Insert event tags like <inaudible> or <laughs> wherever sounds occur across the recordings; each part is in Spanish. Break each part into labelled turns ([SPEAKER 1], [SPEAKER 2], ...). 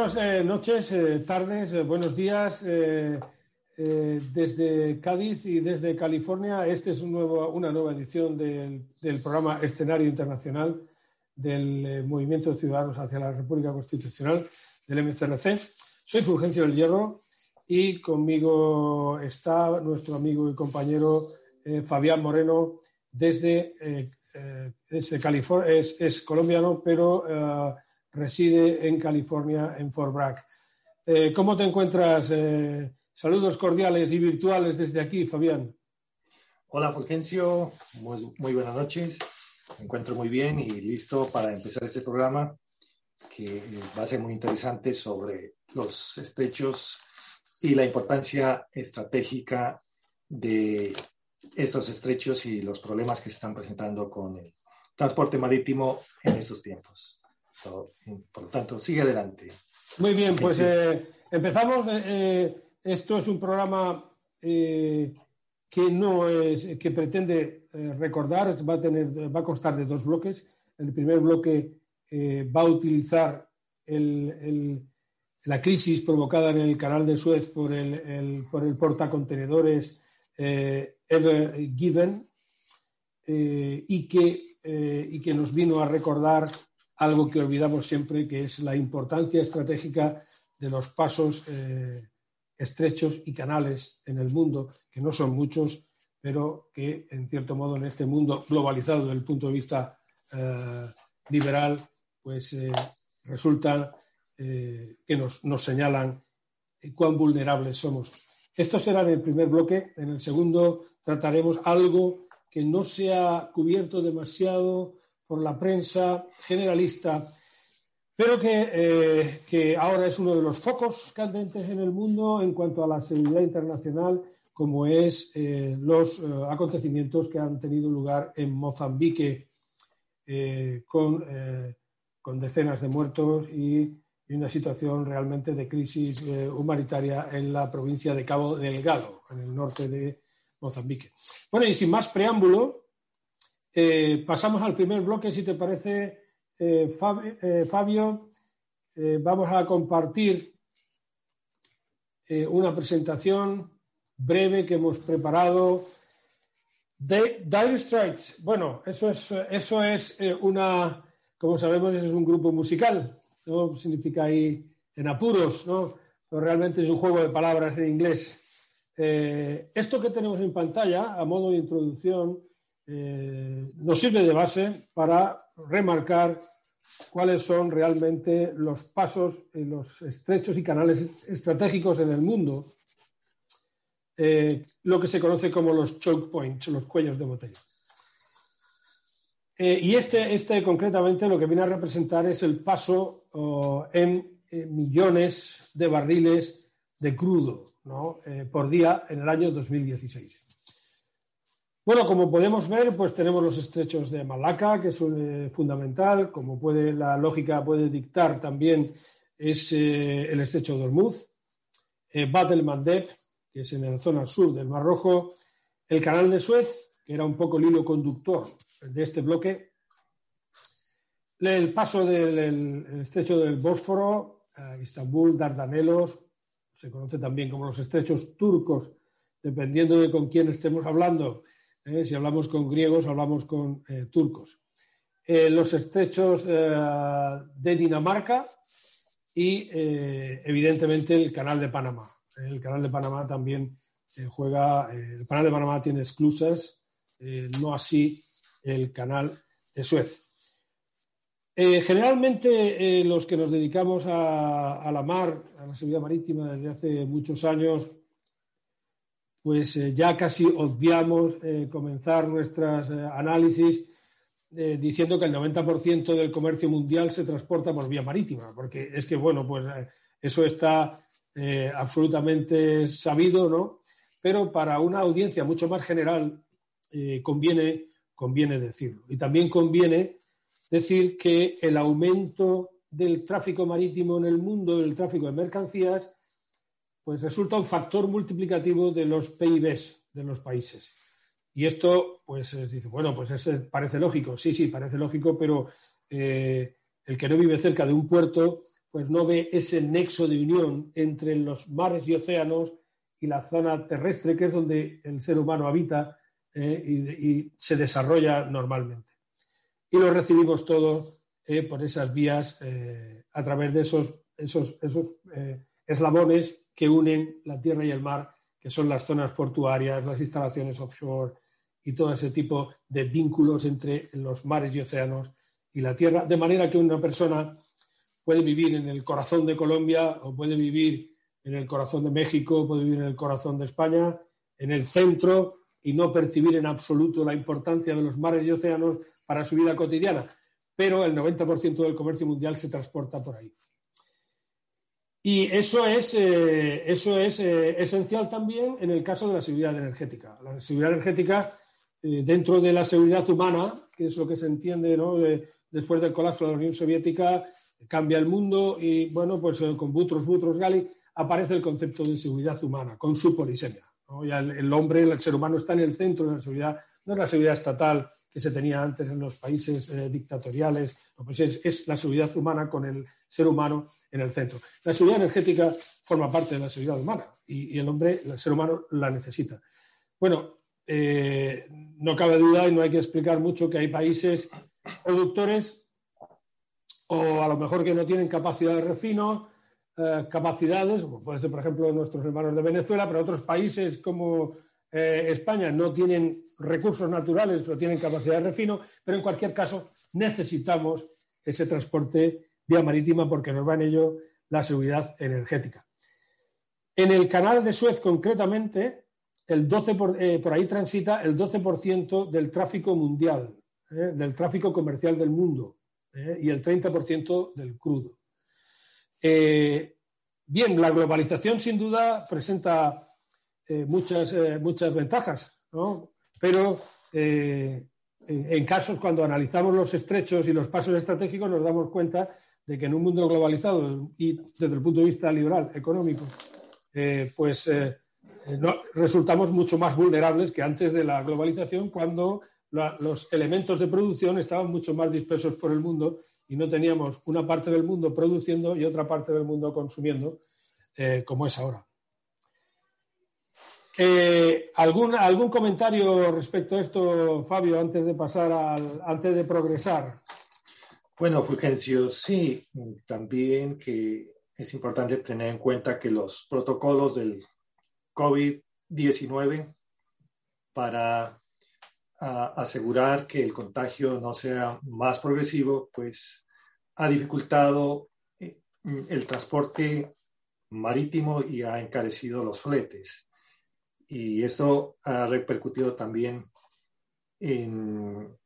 [SPEAKER 1] buenas eh, noches, eh, tardes, eh, buenos días desde Cádiz y desde California. Esta es una nueva edición del, programa Escenario Internacional del Movimiento de Ciudadanos hacia la República Constitucional del MCRC. Soy Fulgencio del Hierro y conmigo está nuestro amigo y compañero Fabián Moreno desde, California. Es, colombiano, pero reside en California, en Fort Bragg. Eh, ¿Cómo te encuentras? Eh, saludos cordiales y virtuales desde aquí, Fabián.
[SPEAKER 2] Hola, Fulgencio. Muy, buenas noches. Me encuentro muy bien y listo para empezar este programa que eh, va a ser muy interesante sobre los estrechos y la importancia estratégica de estos estrechos y los problemas que se están presentando con el transporte marítimo en estos tiempos por lo tanto, sigue adelante.
[SPEAKER 1] Muy bien, pues eh, empezamos. Eh, eh, esto es un programa que no es, que pretende recordar, va a, tener, va a constar de dos bloques. El primer bloque va a utilizar la crisis provocada en el canal de Suez por el, por el portacontenedores Ever Given y, que, y que nos vino a recordar algo que olvidamos siempre, que es la importancia estratégica de los pasos eh, estrechos y canales en el mundo, que no son muchos, pero que, en cierto modo, en este mundo globalizado desde el punto de vista eh, liberal, pues eh, resulta que nos, nos señalan cuán vulnerables somos. Esto será en el primer bloque. En el segundo trataremos algo que no se ha cubierto demasiado por la prensa generalista, pero eh, que, ahora es uno de los focos candentes en el mundo en cuanto a la seguridad internacional, como es eh, los eh, acontecimientos que han tenido lugar en Mozambique con, con, decenas de muertos y, una situación realmente de crisis humanitaria en la provincia de Cabo Delgado, en el norte de Mozambique. Bueno, y sin más preámbulo, eh, pasamos al primer bloque, si te parece, eh, eh, Fabio. vamos a compartir una presentación breve que hemos preparado. de Dire Straits. Bueno, eso es, eso es una, como sabemos, es un grupo musical. ¿no? Significa ahí en apuros, ¿no? Pero realmente es un juego de palabras en inglés. esto que tenemos en pantalla, a modo de introducción, eh, nos sirve de base para remarcar cuáles son realmente los pasos los estrechos y canales estratégicos en el mundo, eh, lo que se conoce como los choke points, los cuellos de botella. Eh, y este, este concretamente lo que viene a representar es el paso oh, en, millones de barriles de crudo por día en el año 2016. Bueno, como podemos ver, pues tenemos los estrechos de Malaca, que es eh, fundamental, como puede la lógica puede dictar también es eh, el estrecho de Hormuz, eh, Bab el Mandeb, que es en la zona sur del Mar Rojo, el canal de Suez, que era un poco el hilo conductor de este bloque, el paso del estrecho del Bósforo, Istambul, Dardanelos, se conoce también como los estrechos turcos, dependiendo de con quién estemos hablando, ¿eh? si hablamos con griegos, hablamos con eh, turcos. Eh, los estrechos de Dinamarca y, evidentemente, el canal de Panamá. El canal de Panamá también juega, el canal de Panamá tiene esclusas, no así el canal de Suez. generalmente los que nos dedicamos a, la mar, a la seguridad marítima desde hace muchos años, pues eh, ya casi obviamos eh, comenzar nuestros eh, análisis diciendo que el 90% del comercio mundial se transporta por vía marítima, porque es que, bueno, pues eso está absolutamente sabido, ¿no? Pero para una audiencia mucho más general conviene, conviene decirlo. Y también conviene decir que el aumento del tráfico marítimo en el mundo, del tráfico de mercancías, pues resulta un factor multiplicativo de los PIBs de los países. Y esto, pues dice, bueno, pues eso parece lógico, sí, sí, parece lógico, pero eh, el que no vive cerca de un puerto, pues no ve ese nexo de unión entre los mares y océanos y la zona terrestre, que es donde el ser humano habita eh, y, se desarrolla normalmente. Y lo recibimos todo eh, por esas vías, eh, a través de esos, esos, esos eslabones que unen la tierra y el mar, que son las zonas portuarias, las instalaciones offshore y todo ese tipo de vínculos entre los mares y océanos y la tierra, de manera que una persona puede vivir en el corazón de Colombia o puede vivir en el corazón de México, puede vivir en el corazón de España, en el centro y no percibir en absoluto la importancia de los mares y océanos para su vida cotidiana. Pero el 90% del comercio mundial se transporta por ahí. Y eso es, eh, eso es eh, esencial también en el caso de la seguridad energética. La seguridad energética, eh, dentro de la seguridad humana, que es lo que se entiende después del colapso de la Unión Soviética, cambia el mundo y, bueno, pues con Butros, Butros, Gali, aparece el concepto de seguridad humana, con su polisemia. Ya el, hombre, el ser humano está en el centro de la seguridad, no es la seguridad estatal que se tenía antes en los países dictatoriales, pues es, la seguridad humana con el ser humano en el centro. La seguridad energética forma parte de la seguridad humana y, el hombre, el ser humano, la necesita. Bueno, eh, no cabe duda y no hay que explicar mucho que hay países productores o a lo mejor que no tienen capacidad de refino, eh, capacidades, como puede ser por ejemplo nuestros hermanos de Venezuela, pero otros países como eh, España no tienen recursos naturales, pero tienen capacidad de refino, pero en cualquier caso necesitamos ese transporte vía marítima porque nos va en ello la seguridad energética. En el canal de Suez concretamente, el 12 por, eh, por ahí transita el 12% del tráfico mundial, del tráfico comercial del mundo. ¿eh? y el 30% del crudo. Eh, bien, la globalización sin duda presenta eh, muchas, muchas ventajas, pero en casos cuando analizamos los estrechos y los pasos estratégicos nos damos cuenta de que en un mundo globalizado y desde el punto de vista liberal, económico, pues resultamos mucho más vulnerables que antes de la globalización cuando los elementos de producción estaban mucho más dispersos por el mundo y no teníamos una parte del mundo produciendo y otra parte del mundo consumiendo, eh, como es ahora. Eh, ¿algún, ¿Algún comentario respecto a esto, Fabio, antes de pasar al, antes de progresar?
[SPEAKER 2] Bueno, Fulgencio, sí, también que es importante tener en cuenta que los protocolos del COVID-19 para a asegurar que el contagio no sea más progresivo, pues ha dificultado eh, el transporte marítimo y ha encarecido los fletes. Y esto ha repercutido también en,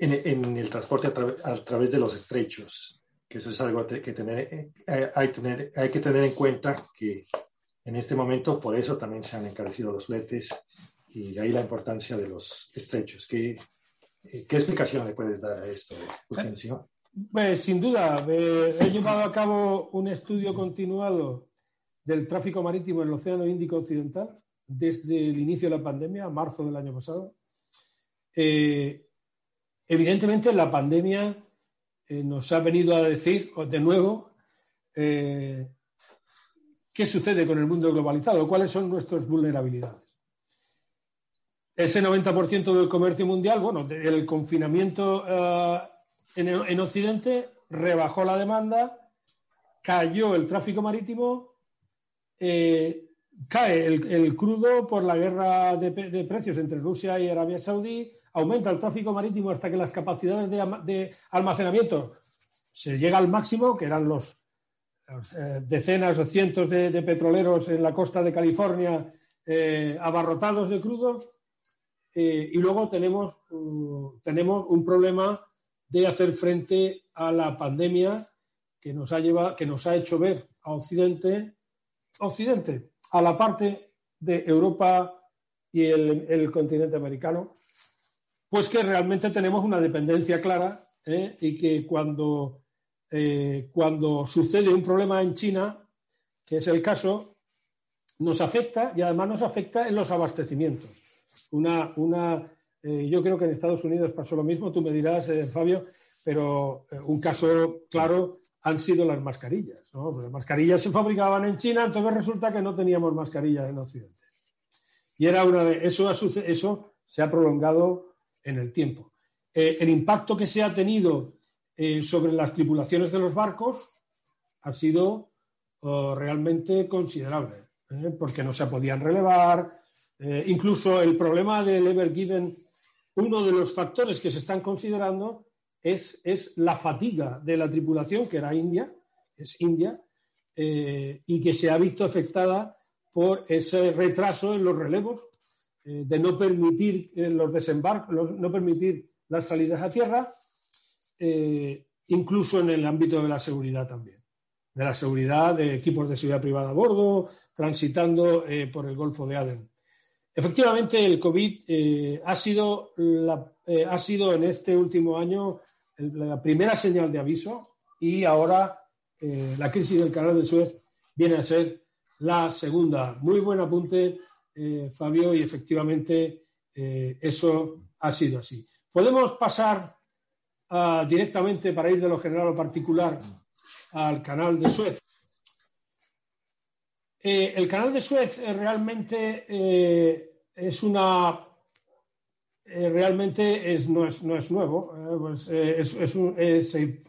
[SPEAKER 2] en, el transporte a, través de los estrechos, que eso es algo que tener, eh, hay, tener, hay que tener en cuenta que en este momento por eso también se han encarecido los fletes y de ahí la importancia de los estrechos. ¿Qué, eh, qué explicación le puedes dar a esto?
[SPEAKER 1] Pues, sin duda, he llevado a cabo un estudio continuado del tráfico marítimo en el Océano Índico Occidental desde el inicio de la pandemia, marzo del año pasado. Eh, evidentemente, la pandemia eh, nos ha venido a decir de nuevo qué sucede con el mundo globalizado, cuáles son nuestras vulnerabilidades. Ese 90% del comercio mundial, bueno, el confinamiento eh, en, Occidente rebajó la demanda, cayó el tráfico marítimo, eh, cae el, crudo por la guerra de, precios entre Rusia y Arabia Saudí, aumenta el tráfico marítimo hasta que las capacidades de, almacenamiento se llega al máximo, que eran los, eh, decenas o cientos de, petroleros en la costa de California abarrotados de crudo eh, y luego tenemos, uh, tenemos un problema de hacer frente a la pandemia que nos ha, llevado, que nos ha hecho ver a Occidente, Occidente, a la parte de Europa y el, continente americano, pues que realmente tenemos una dependencia clara ¿eh? y que cuando, eh, cuando sucede un problema en China, que es el caso, nos afecta y además nos afecta en los abastecimientos una, una eh, yo creo que en Estados Unidos pasó lo mismo, tú me dirás, Fabio, pero un caso claro han sido las mascarillas. Pues las mascarillas se fabricaban en China, entonces resulta que no teníamos mascarillas en Occidente. Y era una de eso, eso se ha prolongado en el tiempo. Eh, el impacto que se ha tenido eh, sobre las tripulaciones de los barcos ha sido oh, realmente considerable, ¿eh? porque no se podían relevar. incluso el problema del Ever Given, uno de los factores que se están considerando es, es la fatiga de la tripulación, que era India, es India, y que se ha visto afectada por ese retraso en los relevos, de no permitir los desembarcos, no permitir las salidas a tierra, eh, incluso en el ámbito de la seguridad también, de la seguridad de equipos de seguridad privada a bordo, transitando eh, por el Golfo de Aden. Efectivamente, el COVID eh, ha, sido ha sido en este último año la primera señal de aviso y ahora la crisis del canal de Suez viene a ser la segunda. Muy buen apunte, Fabio, y efectivamente eso ha sido así. Podemos pasar ah, directamente para ir de lo general lo particular al canal de Suez. Eh, el canal de Suez eh, realmente eh, es una realmente no, es, nuevo. Pues, se,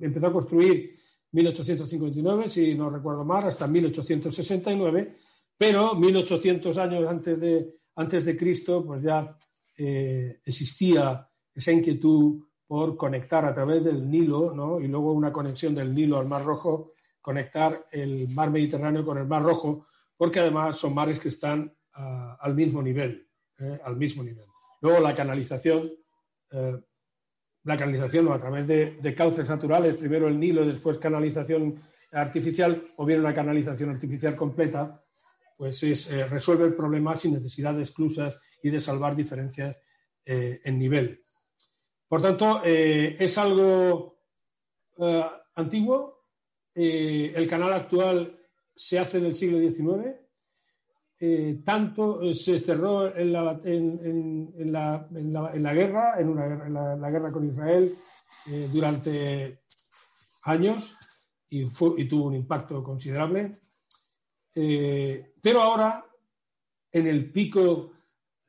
[SPEAKER 1] empezó a construir 1859, si no recuerdo mal, hasta 1869, pero 1800 años antes de, antes de Cristo, pues ya eh, existía esa inquietud por conectar a través del Nilo, ¿no? y luego una conexión del Nilo al Mar Rojo, conectar el Mar Mediterráneo con el Mar Rojo, porque además son mares que están ah, al mismo nivel, ¿eh? al mismo nivel. Luego la canalización, eh, la canalización a través de, cauces naturales, primero el Nilo, después canalización artificial, o bien una canalización artificial completa, pues es, resuelve el problema sin necesidad de esclusas y de salvar diferencias eh, en nivel. Por tanto, eh, es algo eh, antiguo. el canal actual se hace en el siglo XIX. tanto se cerró en la, en, la, guerra, en, una, la, guerra con Israel durante años y, y, tuvo un impacto considerable. Pero ahora, en el pico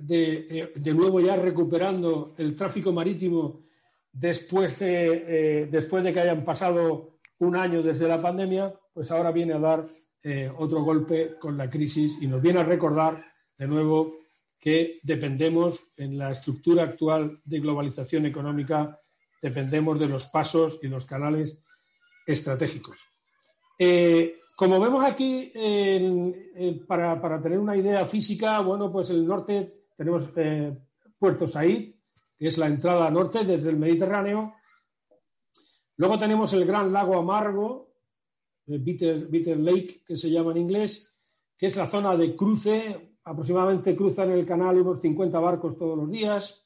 [SPEAKER 1] eh, de, nuevo ya recuperando el tráfico marítimo después de, eh, después de que hayan pasado un año desde la pandemia, pues ahora viene a dar eh, otro golpe con la crisis y nos viene a recordar de nuevo que dependemos en la estructura actual de globalización económica, dependemos de los pasos y los canales estratégicos. Como vemos aquí, para, para, tener una idea física, bueno, pues el norte tenemos eh, Puerto Said, que es la entrada norte desde el Mediterráneo. Luego tenemos el gran lago amargo, el Bitter, Lake, que se llama en inglés, que es la zona de cruce. Aproximadamente cruzan el canal unos 50 barcos todos los días.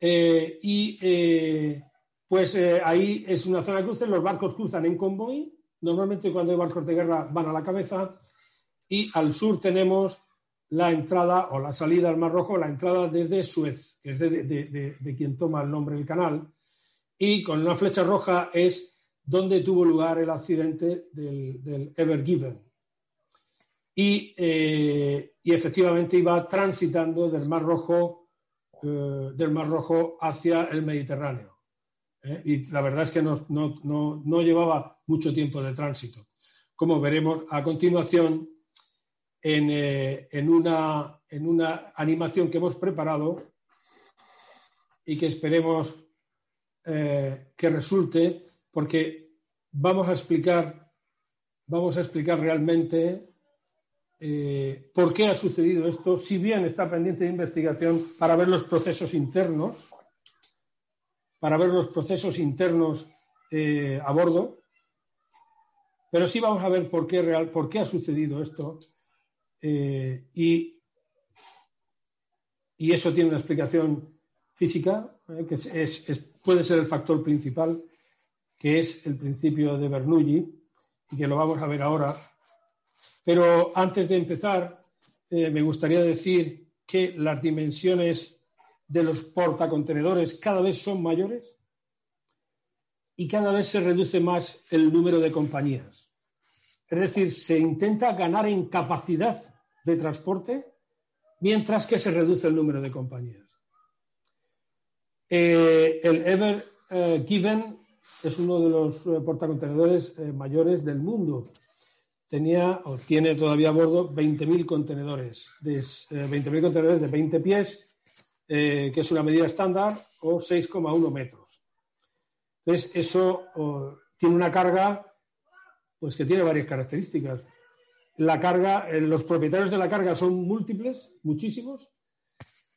[SPEAKER 1] Eh, y eh, pues ahí es una zona de cruce. Los barcos cruzan en convoy. Normalmente cuando hay barcos de guerra van a la cabeza. Y al sur tenemos la entrada o la salida al Mar Rojo, la entrada desde Suez, que es de, quien toma el nombre del canal, y con una flecha roja es donde tuvo lugar el accidente del, Ever Given. Y, eh, y, efectivamente iba transitando del Mar Rojo, eh, del Mar Rojo hacia el Mediterráneo. ¿Eh? Y la verdad es que no, no llevaba mucho tiempo de tránsito. Como veremos a continuación, eh, en, una, en una animación que hemos preparado y que esperemos eh, que resulte, porque vamos a explicar, vamos a explicar realmente por qué ha sucedido esto, si bien está pendiente de investigación para ver los procesos internos, para ver los procesos internos a bordo, pero sí vamos a ver por qué, real, por qué ha sucedido esto eh, y, eso tiene una explicación física, eh, que puede ser el factor principal, que es el principio de Bernoulli, y que lo vamos a ver ahora. Pero antes de empezar, eh, me gustaría decir que las dimensiones de los portacontenedores cada vez son mayores. y cada vez se reduce más el número de compañías. Es decir, se intenta ganar en capacidad de transporte mientras que se reduce el número de compañías. Eh, el Ever eh, Given es uno de los eh, portacontenedores mayores del mundo. Tenía o tiene todavía a bordo 20.000 contenedores, de, 20.000 contenedores de 20 pies, que es una medida estándar, o 6,1 metros. Entonces, eso tiene una carga pues que tiene varias características. La carga, los propietarios de la carga son múltiples, muchísimos,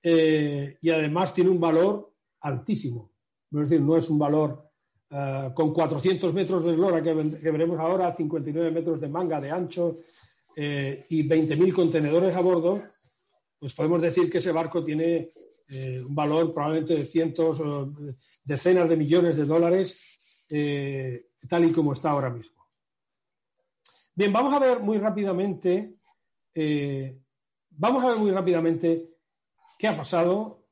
[SPEAKER 1] y además tiene un valor altísimo. Es decir, no es un valor eh, con 400 metros de eslora que, veremos ahora, 59 metros de manga de ancho eh, y 20.000 contenedores a bordo, pues podemos decir que ese barco tiene eh, un valor probablemente de cientos, o decenas de millones de dólares, tal y como está ahora mismo. Bien, vamos a ver muy rápidamente, vamos a ver muy rápidamente qué ha pasado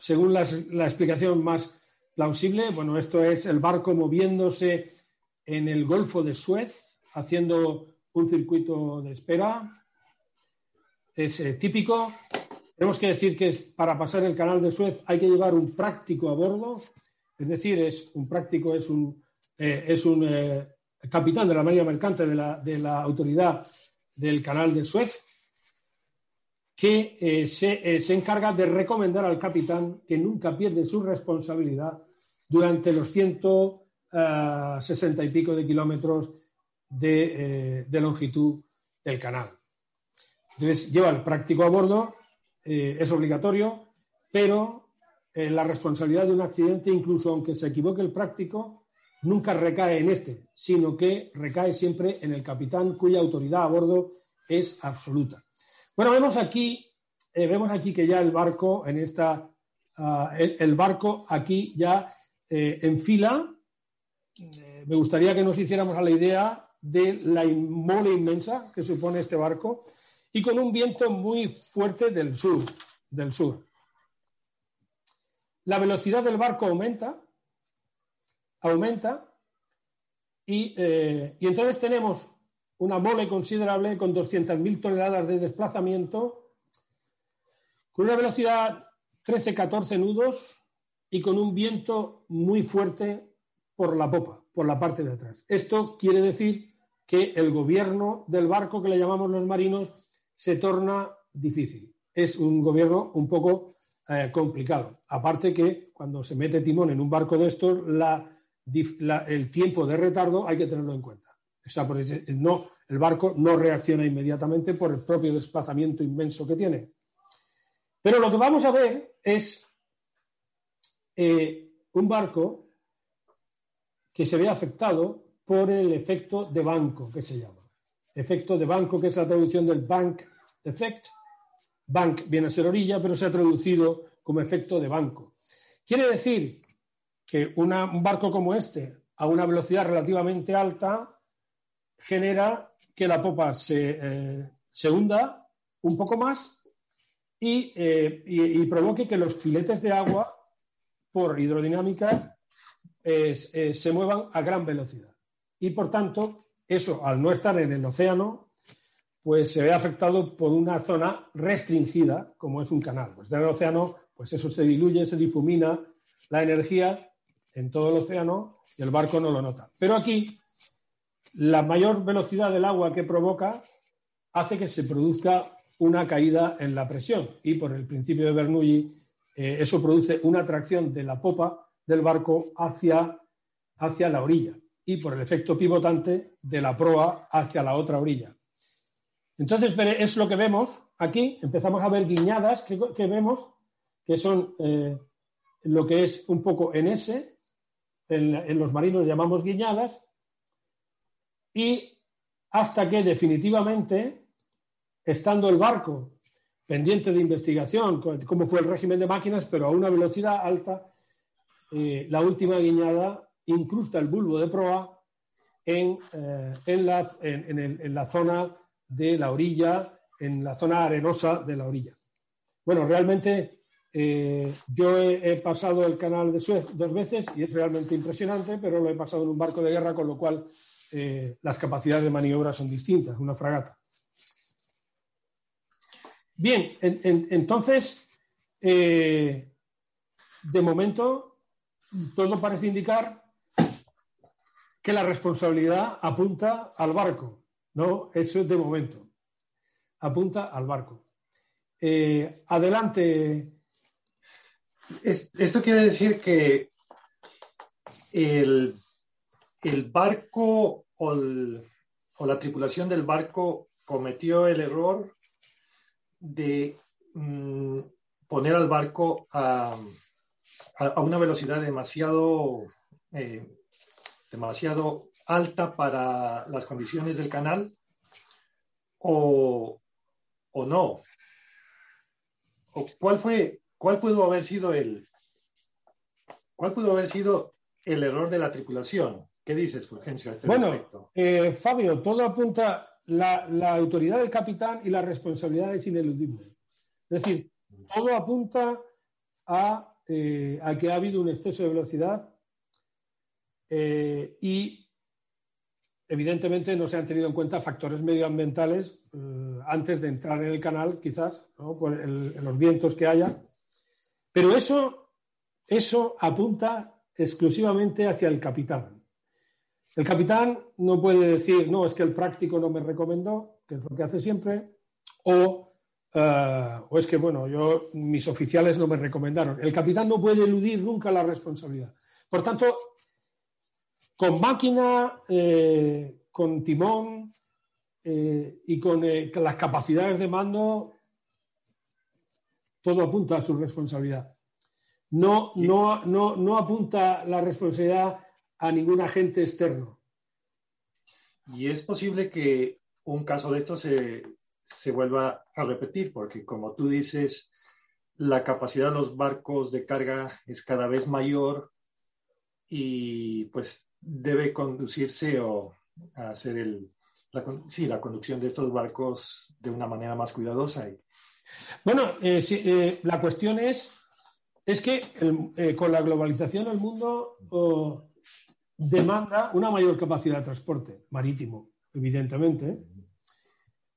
[SPEAKER 1] según la, explicación más plausible, bueno, esto es el barco moviéndose en el Golfo de Suez, haciendo un circuito de espera. Es eh, típico. Tenemos que decir que para pasar el canal de Suez hay que llevar un práctico a bordo, es decir, es un práctico, es un, eh, es un eh, capitán de la marina mercante de la, de la autoridad del canal de Suez, que eh, eh, se, encarga de recomendar al capitán que nunca pierde su responsabilidad durante los 160 eh, y pico de kilómetros de, longitud del canal. Entonces, lleva el práctico a bordo, es obligatorio, pero la responsabilidad de un accidente, incluso aunque se equivoque el práctico, nunca recae en este, sino que recae siempre en el capitán cuya autoridad a bordo es absoluta. Bueno, vemos aquí, eh, vemos aquí que ya el barco en esta, ah, el, barco aquí ya eh, en fila. Eh, me gustaría que nos hiciéramos a la idea de la mole inmensa que supone este barco y con un viento muy fuerte del sur, del sur. La velocidad del barco aumenta, aumenta, y, y entonces tenemos una mole considerable con 200.000 toneladas de desplazamiento, con una velocidad 13-14 nudos y con un viento muy fuerte por la popa, por la parte de atrás. Esto quiere decir que el gobierno del barco que le llamamos los marinos se torna difícil. Es un gobierno un poco eh, complicado. Aparte que cuando se mete timón en un barco de estos, el tiempo de retardo hay que tenerlo en cuenta. O sea, no, el barco no reacciona inmediatamente por el propio desplazamiento inmenso que tiene. Pero lo que vamos a ver es eh, un barco que se ve afectado por el efecto de banco, que se llama. Efecto de banco, que es la traducción del bank effect. Bank viene a ser orilla, pero se ha traducido como efecto de banco. Quiere decir que un barco como este, a una velocidad relativamente alta, genera que la popa se, eh, hunda un poco más eh, y, provoque que los filetes de agua, por hidrodinámica, eh, se muevan a gran velocidad. Y por tanto, eso, al no estar en el océano, pues se ve afectado por una zona restringida, como es un canal. Pues en el océano, pues eso se diluye, se difumina la energía en todo el océano y el barco no lo nota. Pero aquí la mayor velocidad del agua que provoca hace que se produzca una caída en la presión y por el principio de Bernoulli eh, eso produce una atracción de la popa del barco hacia, hacia la orilla y por el efecto pivotante de la proa hacia la otra orilla. Entonces es lo que vemos aquí, empezamos a ver guiñadas que, vemos que son eh, lo que es un poco en ese, en los marinos llamamos guiñadas, y hasta que definitivamente, estando el barco pendiente de investigación, como fue el régimen de máquinas, pero a una velocidad alta, eh, la última guiñada incrusta el bulbo de proa en, eh, en, la, en, la, zona de la orilla, en la zona arenosa de la orilla. Bueno, realmente Eh, yo he, pasado el canal de Suez dos veces y es realmente impresionante, pero lo he pasado en un barco de guerra, con lo cual eh, las capacidades de maniobra son distintas, una fragata. Bien, entonces, de momento, todo parece indicar que la responsabilidad apunta al barco, ¿no? Eso es de momento. Apunta al barco. adelante,
[SPEAKER 2] esto quiere decir que el, barco o, la tripulación del barco cometió el error de mm, poner al barco a, una velocidad demasiado, eh, demasiado alta para las condiciones del canal o, o no. ¿O ¿Cuál fue ¿Cuál pudo haber sido el, cuál pudo haber sido el error de la tripulación? ¿Qué dices, Fulgencio, a este
[SPEAKER 1] bueno, eh, Fabio, todo apunta, la, la, autoridad del capitán y la responsabilidad es ineludible. Es decir, todo apunta a, eh, a que ha habido un exceso de velocidad eh, y evidentemente no se han tenido en cuenta factores medioambientales antes de entrar en el canal, quizás, por los vientos que haya. Pero eso, eso apunta exclusivamente hacia el capitán. El capitán no puede decir, no, es que el práctico no me recomendó, que es lo que hace siempre, o, eh, o es que, bueno, yo, mis oficiales no me recomendaron. El capitán no puede eludir nunca la responsabilidad. Por tanto, con máquina, eh, con timón eh, y con las capacidades de mando, todo apunta a su responsabilidad. No, no, no, no apunta la responsabilidad a ningún agente externo.
[SPEAKER 2] Y es posible que un caso de esto se, se vuelva a repetir, porque como tú dices, la capacidad de los barcos de carga es cada vez mayor y pues debe conducirse o hacer el, la, sí, la conducción de estos barcos de una manera más cuidadosa.
[SPEAKER 1] Bueno, eh, eh, la cuestión es, es que eh, con la globalización el mundo demanda una mayor capacidad de transporte marítimo, evidentemente.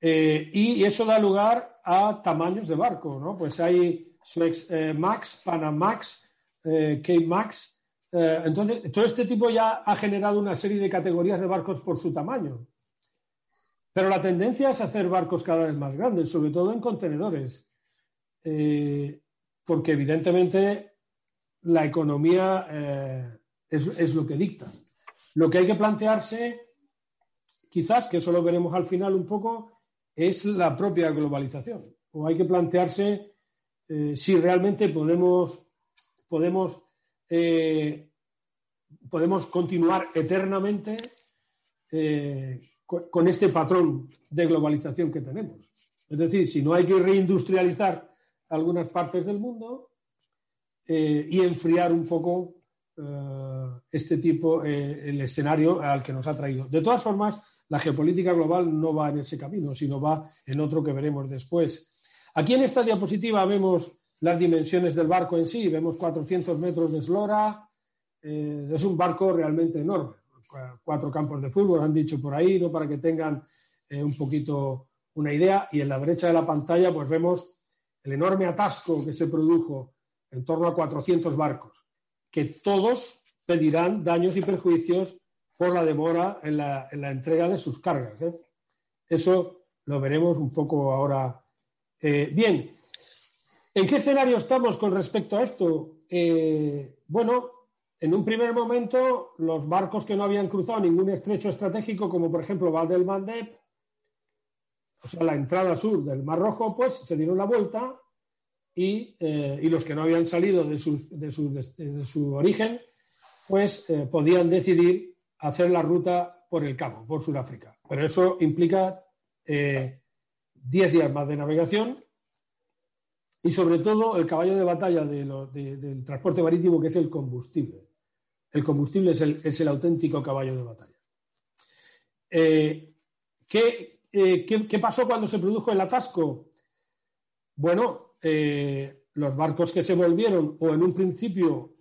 [SPEAKER 1] y eso da lugar a tamaños de barco, ¿no? Pues hay Suez Max, Panamax, Cape Max. entonces, todo este tipo ya ha generado una serie de categorías de barcos por su tamaño. Pero la tendencia es hacer barcos cada vez más grandes, sobre todo en contenedores, eh, porque evidentemente la economía eh, es, lo que dicta. Lo que hay que plantearse, quizás, que eso lo veremos al final un poco, es la propia globalización. O hay que plantearse eh, si realmente podemos, podemos, podemos continuar eternamente con este patrón de globalización que tenemos. Es decir, si no hay que reindustrializar algunas partes del mundo eh, y enfriar un poco eh, este tipo, eh, el escenario al que nos ha traído. De todas formas, la geopolítica global no va en ese camino, sino va en otro que veremos después. Aquí en esta diapositiva vemos las dimensiones del barco en sí, vemos 400 metros de eslora, es un barco realmente enorme cuatro campos de fútbol, han dicho por ahí, ¿no? para que tengan eh, un poquito una idea. Y en la derecha de la pantalla, pues vemos el enorme atasco que se produjo en torno a 400 barcos, que todos pedirán daños y perjuicios por la demora en la, entrega de sus cargas. ¿eh? Eso lo veremos un poco ahora. Eh, bien, ¿en qué escenario estamos con respecto a esto? bueno, en un primer momento, los barcos que no habían cruzado ningún estrecho estratégico, como por ejemplo Val del Mandeb, o sea, la entrada sur del Mar Rojo, pues se dieron la vuelta y, eh, los que no habían salido de su, origen, pues eh, podían decidir hacer la ruta por el Cabo, por Sudáfrica. Pero eso implica 10 eh, días más de navegación y sobre todo el caballo de batalla del transporte marítimo, que es el combustible. El combustible es el, auténtico caballo de batalla. Eh, eh, ¿qué, pasó cuando se produjo el atasco? Bueno, eh, los barcos que se volvieron o en un principio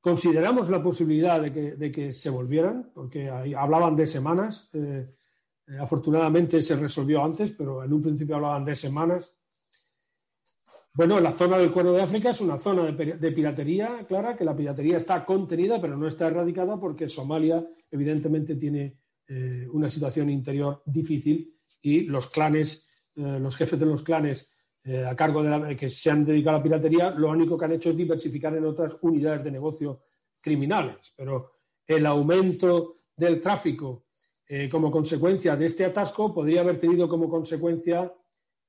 [SPEAKER 1] consideramos la posibilidad de que, se volvieran, porque hablaban de semanas. Afortunadamente se resolvió antes, pero en un principio hablaban de semanas. Bueno, la zona del Cuerno de África es una zona de, piratería, clara, que la piratería está contenida, pero no está erradicada porque Somalia, evidentemente, tiene una situación interior difícil y los clanes, los jefes de los clanes eh, a cargo de la, que se han dedicado a la piratería, lo único que han hecho es diversificar en otras unidades de negocio criminales. Pero el aumento del tráfico eh, como consecuencia de este atasco podría haber tenido como consecuencia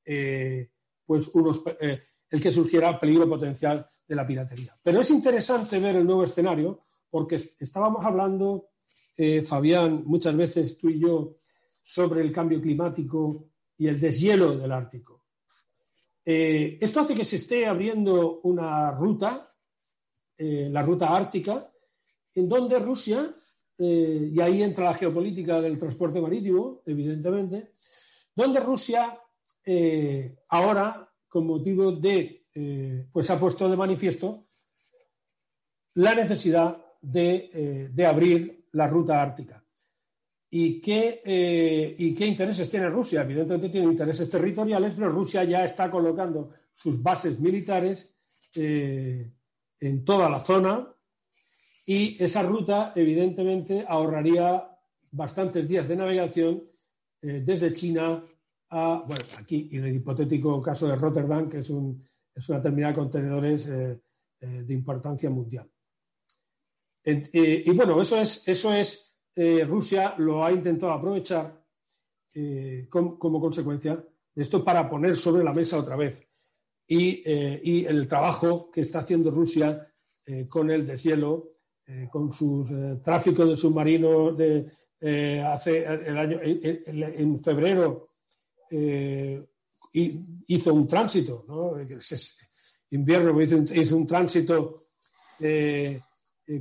[SPEAKER 1] eh, pues unos, el que surgiera peligro potencial de la piratería. Pero es interesante ver el nuevo escenario porque estábamos hablando, Fabián, muchas veces tú y yo, sobre el cambio climático y el deshielo del Ártico. Eh, esto hace que se esté abriendo una ruta, eh, la ruta ártica, en donde Rusia, eh, y ahí entra la geopolítica del transporte marítimo, evidentemente, donde Rusia ahora, con motivo de, pues ha puesto de manifiesto la necesidad de abrir la ruta ártica. ¿Y qué, eh, ¿Y qué intereses tiene Rusia? Evidentemente tiene intereses territoriales, pero Rusia ya está colocando sus bases militares eh, en toda la zona y esa ruta, evidentemente, ahorraría bastantes días de navegación eh, desde China a, bueno, aquí, y en el hipotético caso de Rotterdam, que es, un, es una terminal de contenedores de importancia mundial. y bueno, eso es, eso es eh, Rusia lo ha intentado aprovechar eh, como consecuencia de esto para poner sobre la mesa otra vez. Y, eh, el trabajo que está haciendo Rusia con el deshielo, con sus tráficos de submarinos de hace el año en febrero hizo un tránsito, ¿no? invierno hizo un, hizo un tránsito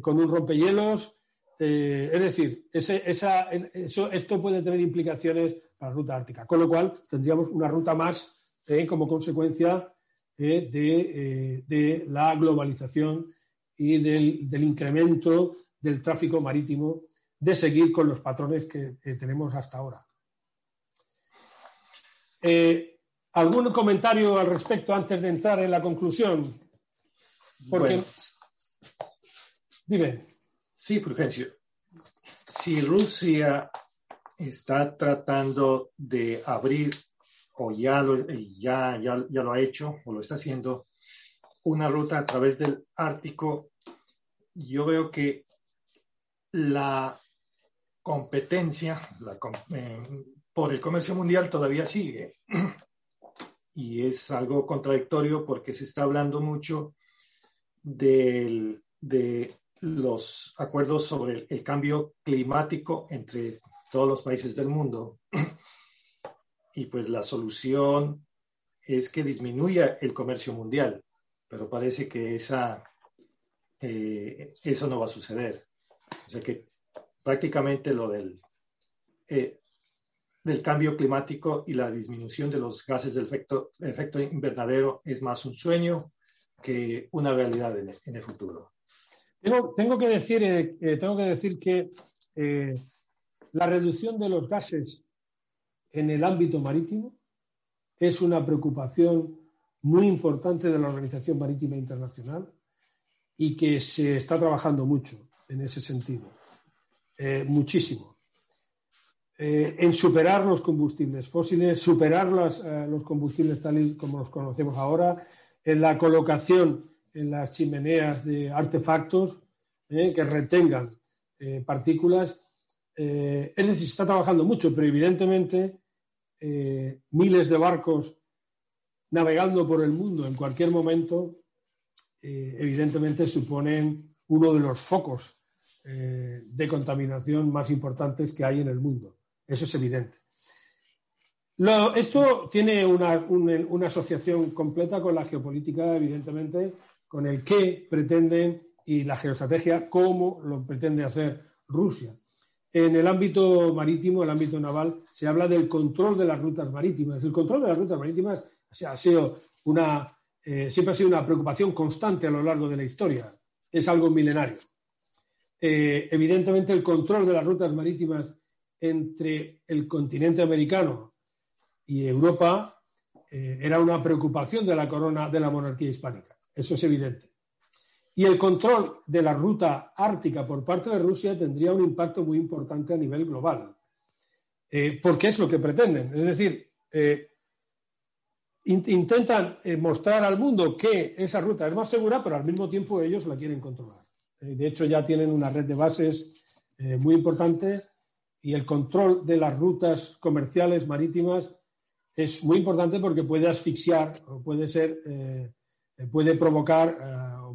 [SPEAKER 1] con un rompehielos eh, es decir, esto puede tener implicaciones para la ruta ártica, con lo cual tendríamos una ruta más eh, como consecuencia eh, de, la globalización y del, incremento del tráfico marítimo, de seguir con los patrones que, tenemos hasta ahora. ¿Algún comentario al respecto antes de entrar en la conclusión? Porque,
[SPEAKER 2] dime. Sí, Fulgencio. Si Rusia está tratando de abrir, o ya lo, ya, ya, ya lo ha hecho, o lo está haciendo, una ruta a través del Ártico, yo veo que la competencia eh, por el comercio mundial todavía sigue. Y es algo contradictorio porque se está hablando mucho del, de los acuerdos sobre el, cambio climático entre todos los países del mundo. Y pues la solución es que disminuya el comercio mundial, pero parece que esa, eh, eso no va a suceder. O sea que prácticamente lo del, eh, del cambio climático y la disminución de los gases del efecto, invernadero es más un sueño que una realidad en el futuro.
[SPEAKER 1] Tengo, que, decir, eh, tengo que decir que eh, la reducción de los gases en el ámbito marítimo es una preocupación muy importante de la Organización Marítima Internacional y que se está trabajando mucho en ese sentido, eh, en superar los combustibles fósiles, superar los combustibles tal y como los conocemos ahora, en la colocación en las chimeneas de artefactos eh, que retengan eh, partículas. Eh, es decir, se está trabajando mucho, pero evidentemente miles de barcos navegando por el mundo en cualquier momento, evidentemente suponen uno de los focos de contaminación más importantes que hay en el mundo. Eso es evidente. esto tiene una, una, asociación completa con la geopolítica, evidentemente, con el que pretenden y la geoestrategia, cómo lo pretende hacer Rusia. En el ámbito marítimo, el ámbito naval, se habla del control de las rutas marítimas. El control de las rutas marítimas ha sido una, eh, siempre ha sido una preocupación constante a lo largo de la historia. Es algo milenario. Eh, evidentemente, el control de las rutas marítimas entre el continente americano y Europa eh, era una preocupación de la corona de la monarquía hispánica. Eso es evidente. Y el control de la ruta ártica por parte de Rusia tendría un impacto muy importante a nivel global. porque es lo que pretenden. Es decir, intentan eh, mostrar al mundo que esa ruta es más segura, pero al mismo tiempo ellos la quieren controlar. Eh, de hecho, ya tienen una red de bases eh, muy importante y el control de las rutas comerciales marítimas es muy importante porque puede asfixiar o puede ser, puede provocar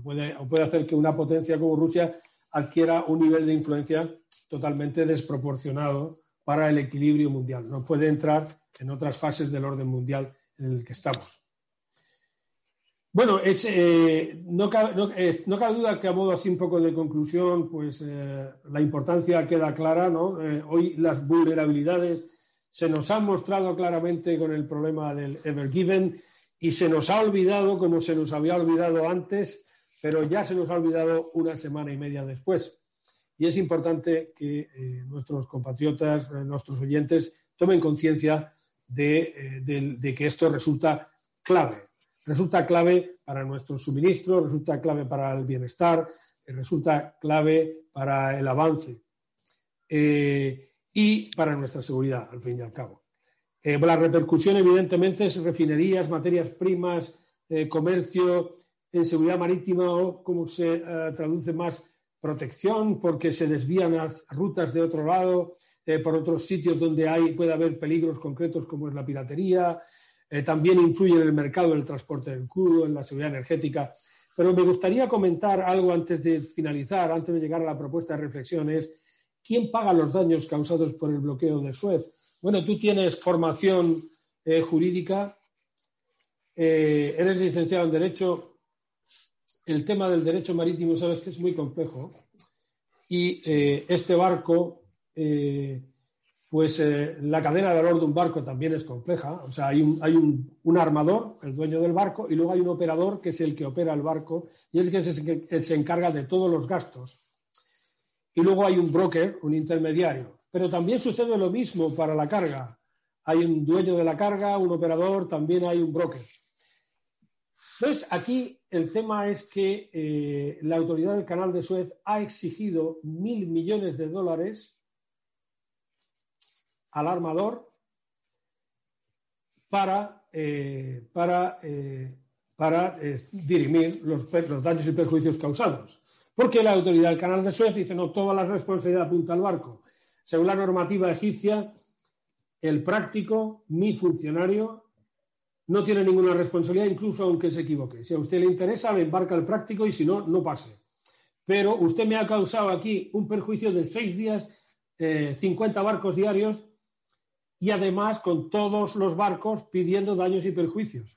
[SPEAKER 1] puede, o puede hacer que una potencia como Rusia adquiera un nivel de influencia totalmente desproporcionado para el equilibrio mundial. No puede entrar en otras fases del orden mundial en el que estamos. Bueno, es, eh, no, cabe, duda que a modo así un poco de conclusión, pues eh, la importancia queda clara, ¿no? Eh, hoy las vulnerabilidades se nos han mostrado claramente con el problema del Ever Given y se nos ha olvidado como se nos había olvidado antes, pero ya se nos ha olvidado una semana y media después. Y es importante que nuestros compatriotas, nuestros oyentes, tomen conciencia de, que esto resulta clave. Resulta clave para nuestro suministro, resulta clave para el bienestar, eh, resulta clave para el avance eh, y para nuestra seguridad, al fin y al cabo. la repercusión, evidentemente, es refinerías, materias primas, comercio, seguridad marítima o, como se traduce más, protección, porque se desvían las rutas de otro lado, eh, por otros sitios donde hay, puede haber peligros concretos como es la piratería. Eh, también influye en el mercado del transporte del crudo, en la seguridad energética. Pero me gustaría comentar algo antes de finalizar, antes de llegar a la propuesta de reflexiones. ¿Quién paga los daños causados por el bloqueo de Suez? Bueno, tú tienes formación eh, jurídica, eres licenciado en Derecho. El tema del derecho marítimo, sabes que es muy complejo. Y este barco eh, pues eh, la cadena de valor de un barco también es compleja. O sea, hay, un, hay un, armador, el dueño del barco, y luego hay un operador que es el que opera el barco y es que se, se encarga de todos los gastos. Y luego hay un broker, un intermediario. Pero también sucede lo mismo para la carga. Hay un dueño de la carga, un operador, también hay un broker. Entonces, aquí el tema es que eh, la autoridad del canal de Suez ha exigido mil millones de dólares al armador para, eh, para, eh, para eh, dirimir los, los, daños y perjuicios causados. Porque la autoridad del canal de Suez dice, no, toda la responsabilidad apunta al barco. Según la normativa egipcia, el práctico, mi funcionario, no tiene ninguna responsabilidad, incluso aunque se equivoque. Si a usted le interesa, le embarca el práctico y si no, no pase. Pero usted me ha causado aquí un perjuicio de seis días, 50 barcos diarios, y además con todos los barcos pidiendo daños y perjuicios.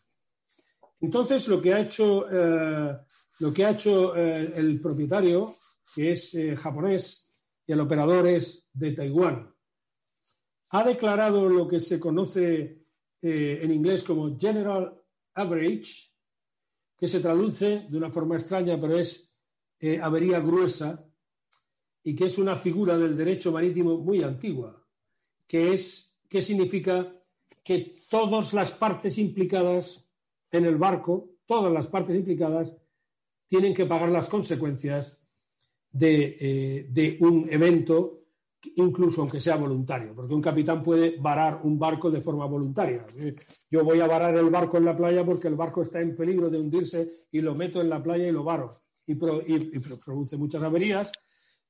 [SPEAKER 1] Entonces, lo que ha hecho, eh, lo que ha hecho eh, el propietario, que es eh, japonés y el operador es de Taiwán, ha declarado lo que se conoce en inglés como General Average, que se traduce de una forma extraña, pero es avería gruesa, y que es una figura del derecho marítimo muy antigua, que es ¿Qué significa que todas las partes implicadas en el barco, todas las partes implicadas, tienen que pagar las consecuencias de, eh, un evento, incluso aunque sea voluntario, porque un capitán puede varar un barco de forma voluntaria. Yo voy a varar el barco en la playa porque el barco está en peligro de hundirse y lo meto en la playa y lo varo. Y, produce muchas averías,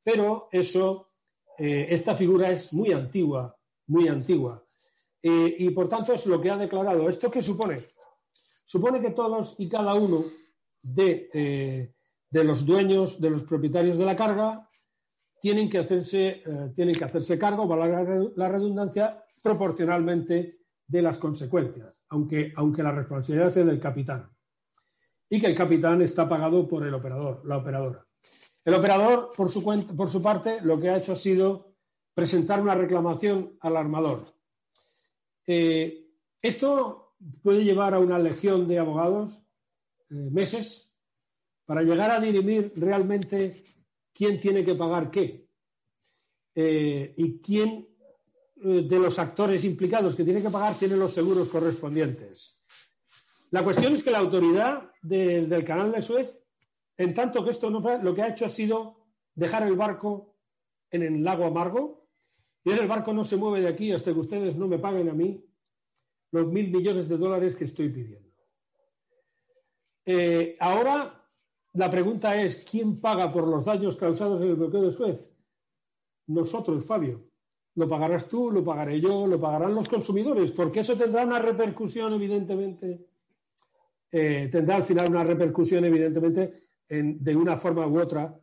[SPEAKER 1] pero eso, eh, esta figura es muy antigua muy antigua. y por tanto es lo que ha declarado. ¿Esto qué supone? Supone que todos y cada uno de, eh, de los dueños, de los propietarios de la carga, tienen que hacerse, eh, tienen que hacerse cargo, para la redundancia, proporcionalmente de las consecuencias, aunque, aunque la responsabilidad sea del capitán. Y que el capitán está pagado por el operador, la operadora. El operador, por su, cuenta, por su parte, lo que ha hecho ha sido presentar una reclamación al armador. Eh, esto puede llevar a una legión de abogados meses para llegar a dirimir realmente quién tiene que pagar qué y quién de los actores implicados que tiene que pagar tiene los seguros correspondientes. La cuestión es que la autoridad del canal de Suez, en tanto que esto no lo que ha hecho ha sido dejar el barco en el lago amargo y el barco no se mueve de aquí hasta que ustedes no me paguen a mí los mil millones de dólares que estoy pidiendo. Eh, ahora la pregunta es, ¿quién paga por los daños causados en el bloqueo de Suez? Nosotros, Fabio. Lo pagarás tú, lo pagaré yo, lo pagarán los consumidores, porque eso tendrá una repercusión, evidentemente, eh, tendrá al final una repercusión, evidentemente, de una forma u otra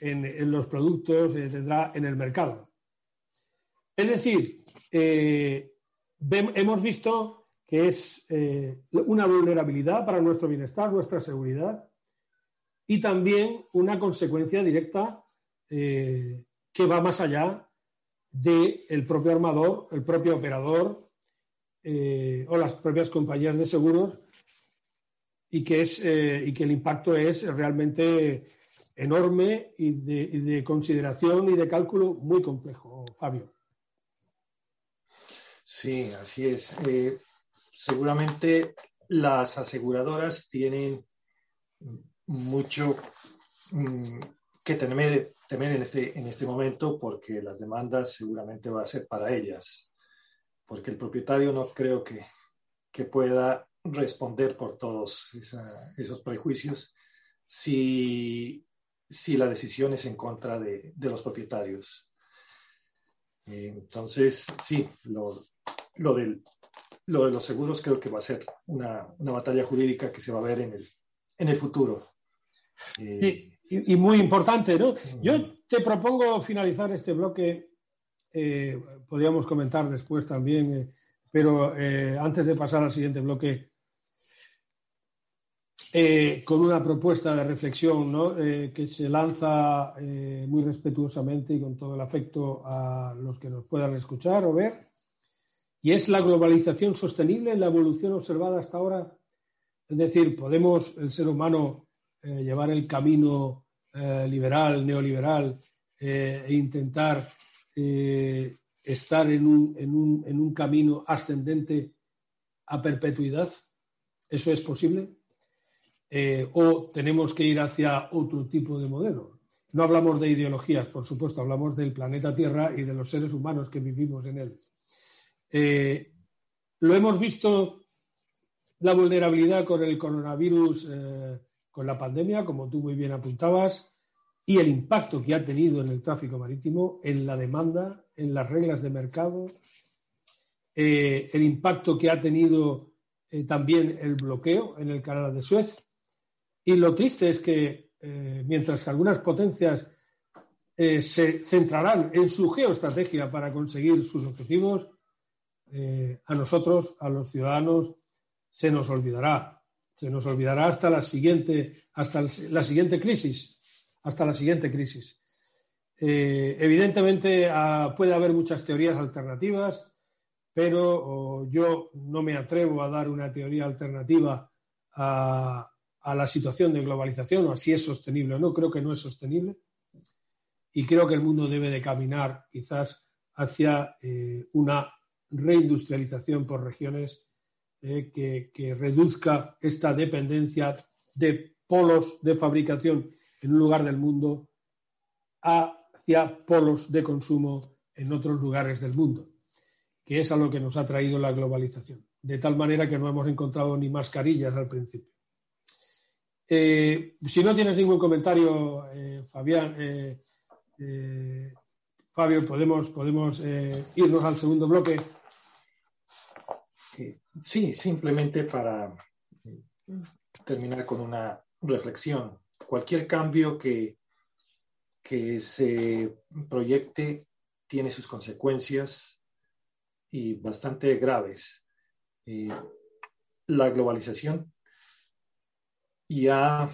[SPEAKER 1] en, los productos, eh, tendrá en el mercado. Es decir, eh, hemos visto que es una vulnerabilidad para nuestro bienestar, nuestra seguridad, y también una consecuencia directa que va más allá del propio armador, el propio operador eh, o las propias compañías de seguros y que, es, eh, y que el impacto es realmente enorme y de, consideración y de cálculo muy complejo, Fabio.
[SPEAKER 2] Sí, así es. Eh, seguramente las aseguradoras tienen mucho mm, que temer en este, en este momento porque las demandas seguramente va a ser para ellas, porque el propietario no creo que, que pueda responder por todos esos prejuicios si, si, la decisión es en contra de, de los propietarios. Entonces, sí, lo, lo, del, lo, de los seguros creo que va a ser una, una, batalla jurídica que se va a ver en el, en el futuro.
[SPEAKER 1] Eh, y, muy importante, ¿no? Yo te propongo finalizar este bloque, eh, podríamos comentar después también, eh, pero antes de pasar al siguiente bloque, con una propuesta de reflexión ¿no? que se lanza muy respetuosamente y con todo el afecto a los que nos puedan escuchar o ver, y es la globalización sostenible, la evolución observada hasta ahora. Es decir, podemos el ser humano eh, llevar el camino eh, liberal, neoliberal, eh, e intentar estar en un, en, un, en un camino ascendente a perpetuidad? ¿Eso es posible? ¿O tenemos que ir hacia otro tipo de modelo? No hablamos de ideologías, por supuesto, hablamos del planeta Tierra y de los seres humanos que vivimos en él. Lo hemos visto, la vulnerabilidad con el coronavirus con la pandemia, como tú muy bien apuntabas, y el impacto que ha tenido en el tráfico marítimo, en la demanda, en las reglas de mercado, eh, el impacto que ha tenido eh, también el bloqueo en el canal de Suez. Y lo triste es que eh, mientras que algunas potencias se centrarán en su geoestrategia para conseguir sus objetivos, a nosotros, a los ciudadanos, se nos olvidará se nos olvidará hasta la siguiente, hasta la siguiente crisis, hasta la siguiente crisis. Eh, evidentemente ah, puede haber muchas teorías alternativas, pero yo no me atrevo a dar una teoría alternativa a, la situación de globalización o a si es sostenible o no. Creo que no es sostenible y creo que el mundo debe de caminar quizás hacia eh, una reindustrialización por regiones eh, que, reduzca esta dependencia de polos de fabricación en un lugar del mundo hacia polos de consumo en otros lugares del mundo, que es a lo que nos ha traído la globalización. De tal manera que no hemos encontrado ni mascarillas al principio. Eh, si no tienes ningún comentario, eh, Fabián, Fabio, podemos, podemos irnos al segundo bloque.
[SPEAKER 2] Sí, simplemente para terminar con una reflexión. Cualquier cambio que, que se proyecte tiene sus consecuencias y bastante graves. Eh, la globalización ya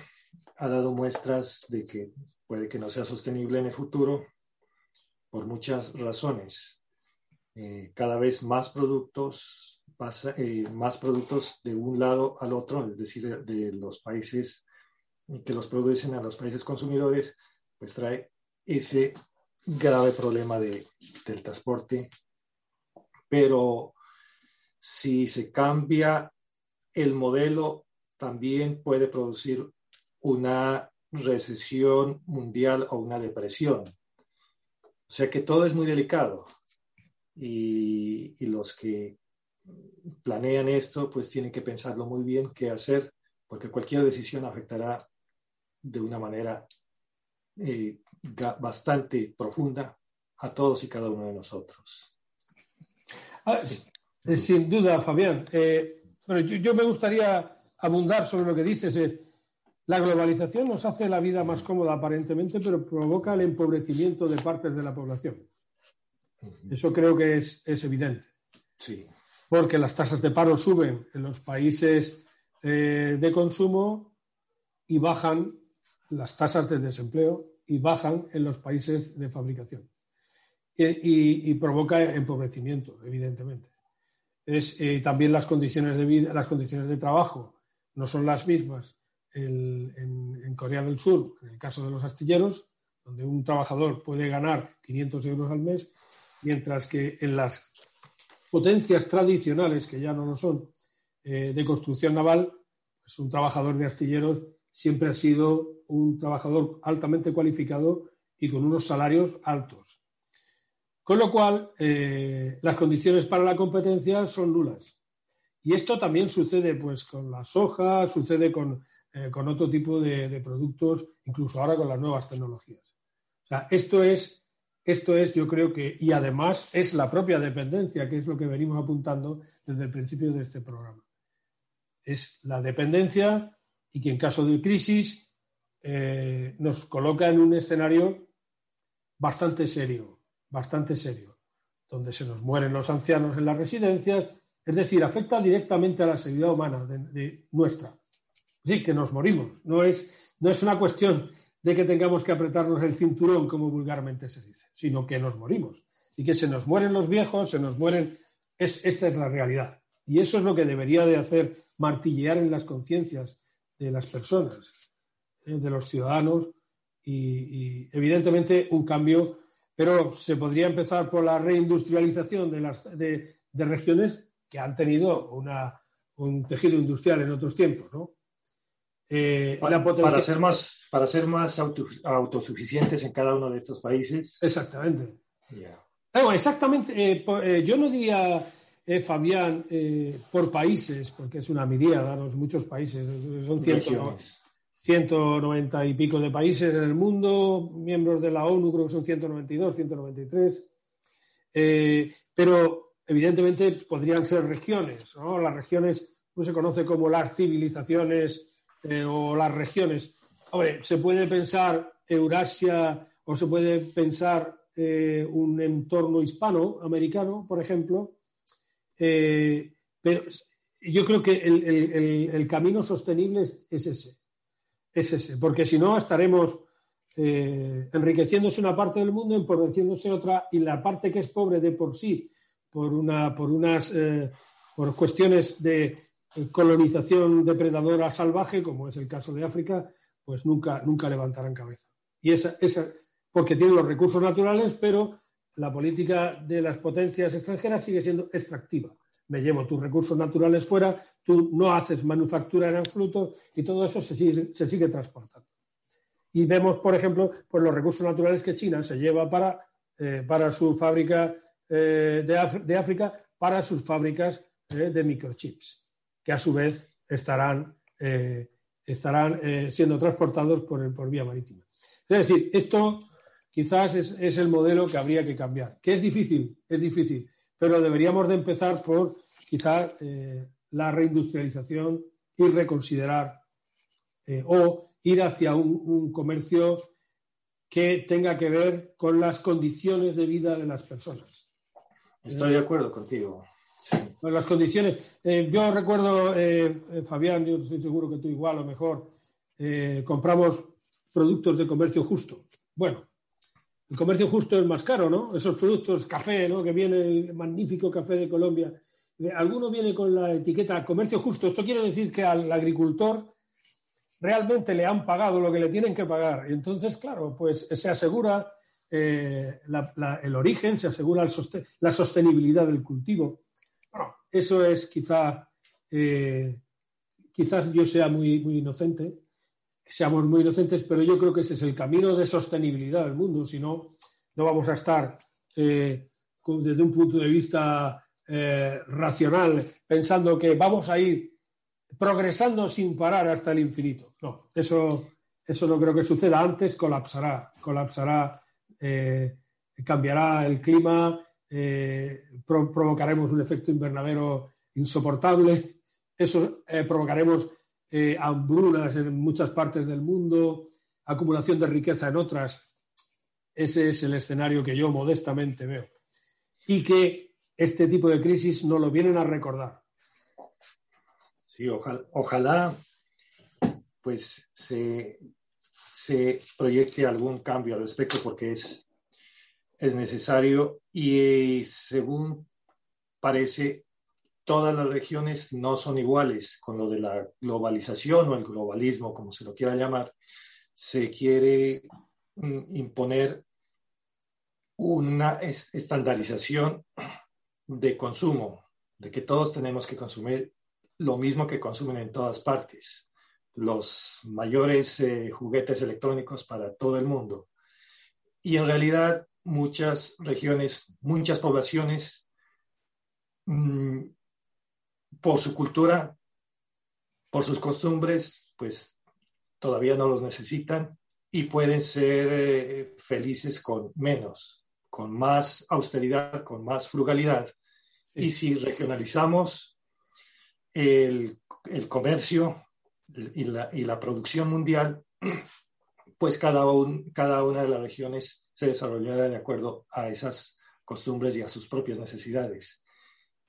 [SPEAKER 2] ha dado muestras de que puede que no sea sostenible en el futuro por muchas razones. Eh, cada vez más productos eh, más productos de un lado al otro, es decir, de los países que los producen a los países consumidores, pues trae ese grave problema de, del transporte. Pero si se cambia el modelo, también puede producir una recesión mundial o una depresión. O sea que todo es muy delicado y, y, los que planean esto pues tienen que pensarlo muy bien qué hacer porque cualquier decisión afectará de una manera eh, bastante profunda a todos y cada uno de nosotros.
[SPEAKER 1] Ah, eh, sin duda, Fabián. Eh, bueno, yo, me gustaría abundar sobre lo que dices. la globalización nos hace la vida más cómoda aparentemente, pero provoca el empobrecimiento de partes de la población. Eso creo que es, es evidente.
[SPEAKER 2] Sí.
[SPEAKER 1] Porque las tasas de paro suben en los países de consumo y bajan las tasas de desempleo y bajan en los países de fabricación. Y, provoca empobrecimiento, evidentemente. Es, eh, también las condiciones de vida, las condiciones de trabajo no son las mismas en, en, Corea del Sur, en el caso de los astilleros, donde un trabajador puede ganar 500 euros al mes, mientras que en las potencias tradicionales, que ya no lo son, eh, de construcción naval, pues un trabajador de astilleros siempre ha sido un trabajador altamente cualificado y con unos salarios altos. Con lo cual, eh, las condiciones para la competencia son nulas. Y esto también sucede pues, con la soja, sucede con, eh, otro tipo de, productos, incluso ahora con las nuevas tecnologías. O sea, esto es, esto es, yo creo que, y además es la propia dependencia, que es lo que venimos apuntando desde el principio de este programa. Es la dependencia y que en caso de crisis eh, nos coloca en un escenario bastante serio, bastante serio, donde se nos mueren los ancianos en las residencias, es decir, afecta directamente a la seguridad humana de, nuestra. Sí, que nos morimos. No es, no es una cuestión de que tengamos que apretarnos el cinturón, como vulgarmente se dice, sino que nos morimos. Y que se nos mueren los viejos, se nos mueren. Es, esta es la realidad. Y eso es lo que debería de hacer martillear en las conciencias de las personas de los ciudadanos y, evidentemente un cambio, pero se podría empezar por la reindustrialización de, las, de, regiones que han tenido una, un tejido industrial en otros tiempos, ¿no?
[SPEAKER 2] Eh, para, ser más, para ser más autosuficientes en cada uno de estos países.
[SPEAKER 1] Exactamente. exactamente. Eh, eh, yo no diría, Fabián, por países, porque es una miríada, muchos países, son ciertos. 190 y pico de países en el mundo, miembros de la ONU creo que son 192, 193, eh, pero evidentemente podrían ser regiones, ¿no? Las regiones no se conoce como las civilizaciones eh, o las regiones. Hombre, se puede pensar Eurasia o se puede pensar eh, un entorno hispano-americano, por ejemplo, pero yo creo que el, camino sostenible es ese es ese, porque si no estaremos eh, enriqueciéndose una parte del mundo, empobreciéndose otra, y la parte que es pobre de por sí, por, una, por unas eh, por cuestiones de colonización depredadora salvaje, como es el caso de África, pues nunca, nunca levantarán cabeza. Y esa, esa, porque tienen los recursos naturales, pero la política de las potencias extranjeras sigue siendo extractiva me llevo tus recursos naturales fuera, tú no haces manufactura en absoluto y todo eso se sigue, transportando. Y vemos, por ejemplo, pues los recursos naturales que China se lleva para, eh, para su fábrica eh, de, África, para sus fábricas eh, de microchips, que a su vez estarán, estarán siendo transportados por, por vía marítima. Es decir, esto quizás es, es el modelo que habría que cambiar. ¿Que es difícil? Es difícil pero deberíamos de empezar por quizá eh, la reindustrialización y reconsiderar eh, o ir hacia un, comercio que tenga que ver con las condiciones de vida de las personas.
[SPEAKER 2] Estoy de acuerdo contigo.
[SPEAKER 1] Las condiciones. Eh, yo recuerdo, Fabián, yo estoy seguro que tú igual, lo mejor, compramos productos de comercio justo. Bueno, el comercio justo es más caro, ¿no? Esos productos, café, ¿no? Que viene el magnífico café de Colombia alguno viene con la etiqueta comercio justo. Esto quiere decir que al agricultor realmente le han pagado lo que le tienen que pagar. Entonces, claro, pues se asegura eh, el origen, se asegura la sostenibilidad del cultivo. Eso es quizá, eh, quizás yo sea muy, muy inocente, seamos muy inocentes, pero yo creo que ese es el camino de sostenibilidad del mundo. Si no, no vamos a estar eh, desde un punto de vista racional pensando que vamos a ir progresando sin parar hasta el infinito. No, eso, eso no creo que suceda. Antes colapsará, colapsará, eh, cambiará el clima, eh, provocaremos un efecto invernadero insoportable, eso eh, provocaremos hambrunas en muchas partes del mundo, acumulación de riqueza en otras. Ese es el escenario que yo modestamente veo. Y que este tipo de crisis no lo vienen a recordar
[SPEAKER 2] Sí, ojalá, pues se, proyecte algún cambio al respecto porque es, es necesario y según parece, todas las regiones no son iguales con lo de la globalización o el globalismo, como se lo quiera llamar. Se quiere mm, imponer una estandarización de consumo, de que todos tenemos que consumir lo mismo que consumen en todas partes, los mayores eh, juguetes electrónicos para todo el mundo. Y en realidad muchas regiones, muchas poblaciones, mm, por su cultura, por sus costumbres, pues todavía no los necesitan y pueden ser eh, felices con menos, con más austeridad, con más frugalidad. Y si regionalizamos el, comercio y la, producción mundial, pues cada, cada una de las regiones se desarrollará de acuerdo a esas costumbres y a sus propias necesidades.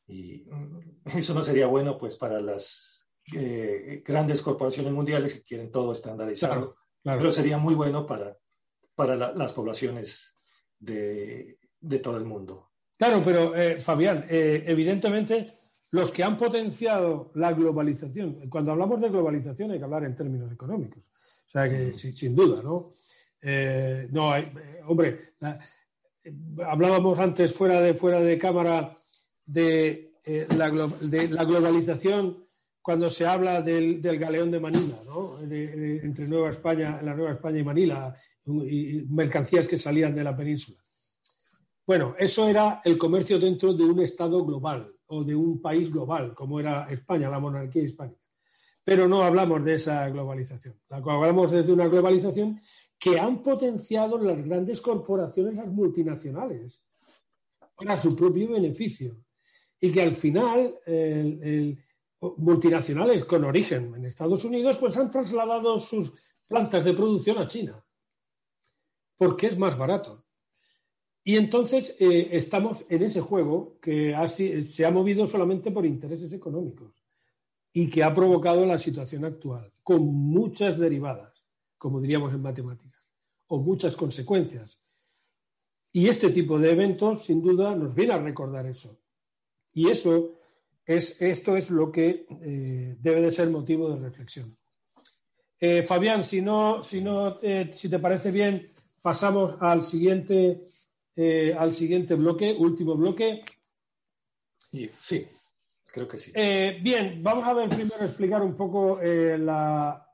[SPEAKER 2] Y mm, <laughs> eso no sería bueno pues para las eh, grandes corporaciones mundiales que quieren todo estandarizado, pero sería muy bueno para, para las poblaciones de, todo el mundo.
[SPEAKER 1] Claro, pero eh, Fabián, eh, evidentemente los que han potenciado la globalización. Cuando hablamos de globalización hay que hablar en términos económicos. O sea que sin, duda, ¿no? Eh, no hay, eh, hombre, hablábamos antes fuera de, fuera de cámara de, eh, la, de la globalización cuando se habla del, galeón de Manila, ¿no? entre Nueva España, la Nueva España y Manila, mercancías que salían de la península. Bueno, eso era el comercio dentro de un Estado global o de un país global, como era España, la monarquía hispánica. Pero no hablamos de esa globalización. Hablamos de una globalización que han potenciado las grandes corporaciones, las multinacionales, para su propio beneficio. Y que al final, multinacionales con origen en Estados Unidos, pues han trasladado sus plantas de producción a China, porque es más barato. Y entonces eh, estamos en ese juego que se ha movido solamente por intereses económicos y que ha provocado la situación actual, con muchas derivadas, como diríamos en matemáticas, o muchas consecuencias. Y este tipo de eventos, sin duda, nos viene a recordar eso. Y eso es, esto es lo que eh, debe de ser motivo de reflexión. Eh, Fabián, si no, si no, si te parece bien, pasamos al siguiente eh, al siguiente bloque, último bloque.
[SPEAKER 2] Sí, creo que sí.
[SPEAKER 1] Bien, vamos a ver primero explicar un poco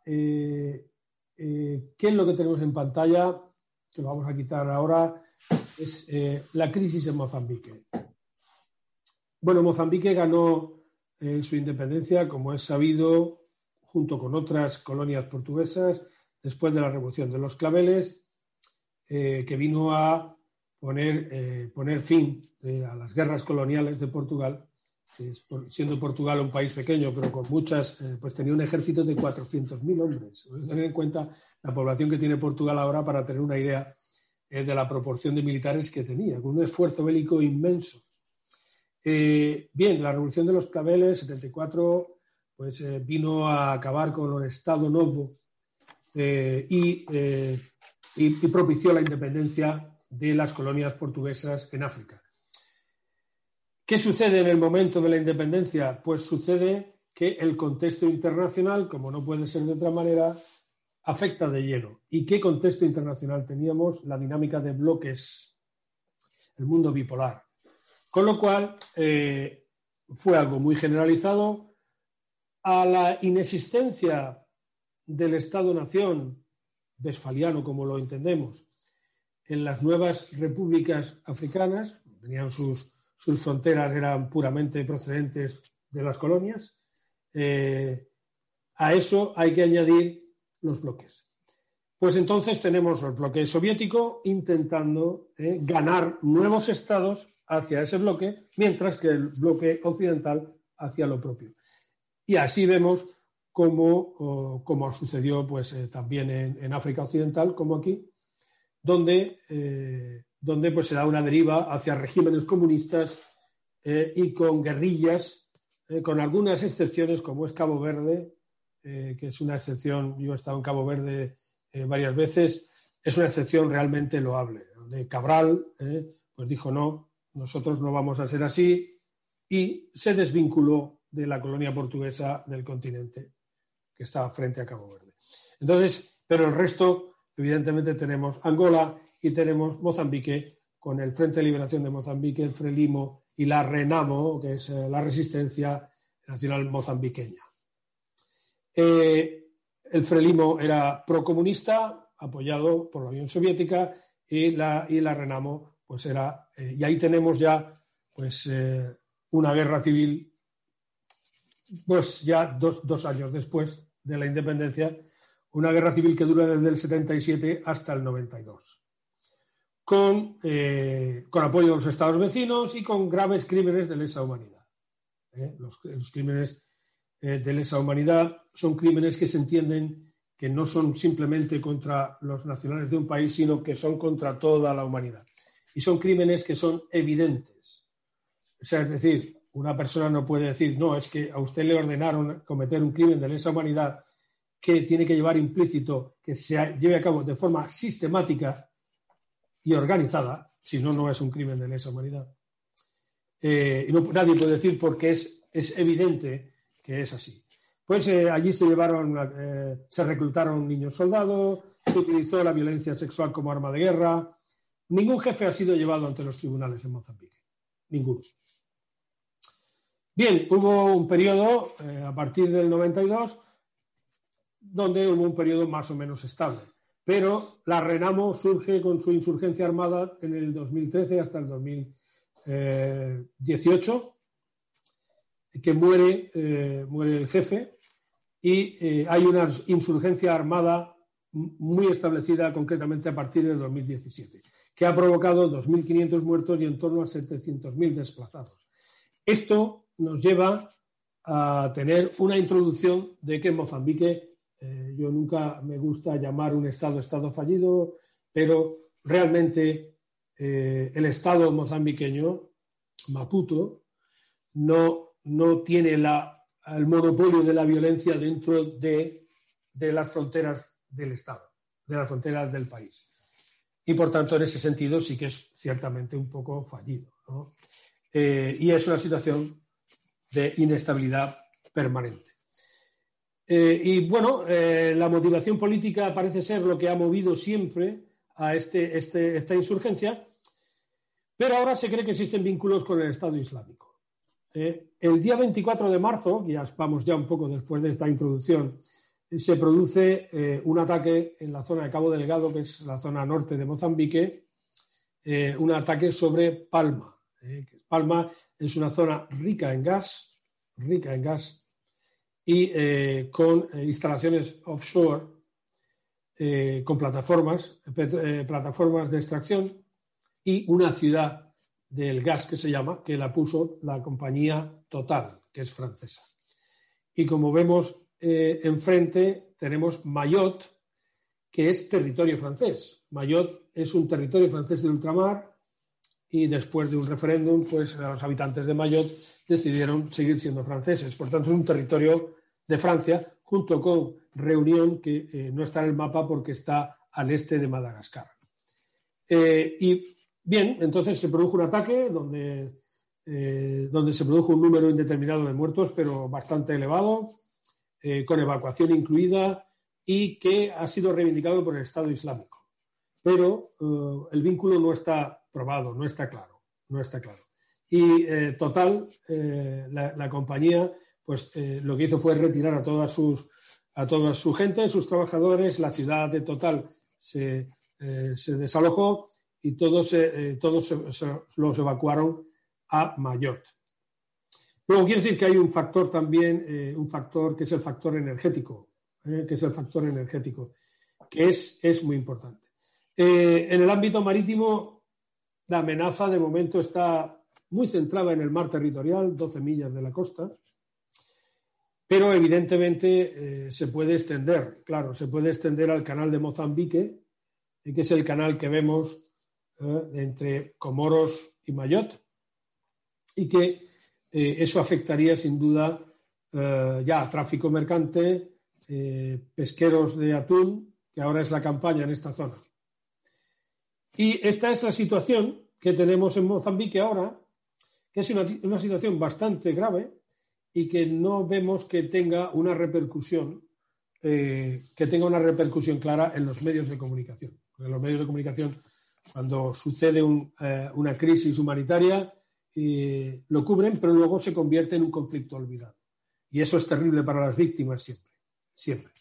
[SPEAKER 1] eh, la, qué es lo que tenemos en pantalla, que lo vamos a quitar ahora, es la crisis en Mozambique. Bueno, Mozambique ganó su independencia, como es sabido, junto con otras colonias portuguesas, después de la Revolución de los Claveles, que vino a poner, eh, poner fin eh, a las guerras coloniales de Portugal, siendo Portugal un país pequeño, pero con muchas, eh, pues tenía un ejército de 400.000 hombres. tener en cuenta la población que tiene Portugal ahora para tener una idea de la proporción de militares que tenía, con un esfuerzo bélico inmenso. bien, la revolución de los claveles, 74, pues vino a acabar con el Estado Novo y propició la independencia de las colonias portuguesas en África. ¿Qué sucede en el momento de la independencia? Pues sucede que el contexto internacional, como no puede ser de otra manera, afecta de lleno. ¿Y qué contexto internacional teníamos? La dinámica de bloques, el mundo bipolar. Con lo cual, eh, fue algo muy generalizado. A la inexistencia del Estado-Nación westfaliano, como lo entendemos, en las nuevas repúblicas africanas, tenían sus, sus fronteras, eran puramente procedentes de las colonias, eh, a eso hay que añadir los bloques. Pues entonces tenemos el bloque soviético intentando eh, ganar nuevos estados hacia ese bloque, mientras que el bloque occidental hacia lo propio. Y así vemos como sucedió pues, eh, también en, África Occidental, como aquí, donde, donde pues, se da una deriva hacia regímenes comunistas y con guerrillas eh, con algunas excepciones, como es Cabo Verde, eh, que es una excepción, yo he estado en Cabo Verde eh, varias veces, es una excepción realmente loable. De Cabral, pues dijo no, nosotros no vamos a ser así y se desvinculó de la colonia portuguesa del continente que está frente a Cabo Verde. Entonces, pero el resto, evidentemente, tenemos Angola y tenemos Mozambique con el Frente de Liberación de Mozambique, el Frelimo y la RENAMO, que es eh, la Resistencia Nacional Mozambiqueña. Eh, el Frelimo era procomunista, apoyado por la Unión Soviética, y la, y la RENAMO, pues era, eh, y ahí tenemos ya, pues, una guerra civil, pues ya dos, dos años después de la independencia, una guerra civil que dura desde el 77 hasta el 92 con, eh, con apoyo de los estados vecinos y con graves crímenes de lesa humanidad. ¿eh? Los, crímenes eh, de lesa humanidad son crímenes que se entienden que no son simplemente contra los nacionales de un país, sino que son contra toda la humanidad. Y son crímenes que son evidentes. O sea, es decir, una persona no puede decir, no, es que a usted le ordenaron cometer un crimen de lesa humanidad que tiene que llevar implícito que se lleve a cabo de forma sistemática y organizada, si no, no es un crimen de lesa humanidad. Eh, y no, nadie puede decir porque es, es evidente que es así. Pues eh, allí se llevaron, eh, se reclutaron niños soldados, se utilizó la violencia sexual como arma de guerra. Ningún jefe ha sido llevado ante los tribunales en Mozambique. Ninguno. Bien, hubo un periodo a partir del 92 donde hubo un periodo más o menos estable pero la Renamo surge con su insurgencia armada en el 2013 hasta el 2018, que muere, eh, muere el jefe y eh, hay una insurgencia armada muy establecida concretamente a partir del 2017, que ha provocado 2.500 muertos y en torno a 700.000 desplazados. Esto nos lleva a tener una introducción de que en Mozambique eh, yo nunca me gusta llamar un Estado Estado fallido, pero realmente eh, el Estado mozambiqueño, Maputo, no, no tiene la, el monopolio de la violencia dentro de, de las fronteras del Estado, de las fronteras del país. Y por tanto, en ese sentido, sí que es ciertamente un poco fallido. Eh, y es una situación de inestabilidad permanente. Eh, y bueno, eh, la motivación política parece ser lo que ha movido siempre a este, este, esta insurgencia, pero ahora se cree que existen vínculos con el Estado Islámico. Eh, el día 24 de marzo, ya vamos ya un poco después de esta introducción, se produce un ataque en la zona de Cabo Delgado, que es la zona norte de Mozambique, un ataque sobre Palma. Palma es una zona rica en gas, rica en gas y eh, con eh, instalaciones offshore, eh, con plataformas, plataformas de extracción y una ciudad del gas que se llama, que la puso la compañía Total, que es francesa. Y como vemos enfrente, tenemos Mayotte, que es territorio francés. Mayotte es un territorio francés del ultramar y después de un referéndum, pues los habitantes de Mayotte decidieron seguir siendo franceses. Por tanto, es un territorio de Francia, junto con Reunión, que eh, no está en el mapa porque está al este de Madagascar. Eh, y bien, entonces se produjo un ataque donde eh, donde se produjo un número indeterminado de muertos, pero bastante elevado, con evacuación incluida, y que ha sido reivindicado por el Estado Islámico. Pero el vínculo no está probado, no está claro, no está claro. Y Total, la, la, compañía, pues lo que hizo fue retirar a todas sus a toda su gente, sus trabajadores, la ciudad de Total se, eh, desalojó y todos, eh, todos los evacuaron a Mayotte. Luego quiere decir que hay un factor también, eh, un factor que es el factor energético, que es el factor energético, que es, es muy importante. en el ámbito marítimo, la amenaza de momento está muy centrada en el mar territorial, 12 millas de la costa, pero evidentemente eh, se puede extender, claro, se puede extender al canal de Mozambique, que es el canal que vemos eh, entre Comoros y Mayotte, y que eh, eso afectaría sin duda ya tráfico mercante, pesqueros de atún, que ahora es la campaña en esta zona. Y esta es la situación que tenemos en Mozambique ahora, que es una situación bastante grave, y que no vemos que tenga una repercusión, eh, que tenga una repercusión clara en los medios de comunicación. en los medios de comunicación, cuando sucede eh, una crisis humanitaria, eh, lo cubren, pero luego se convierte en un conflicto olvidado. Y eso es terrible para las víctimas siempre, siempre.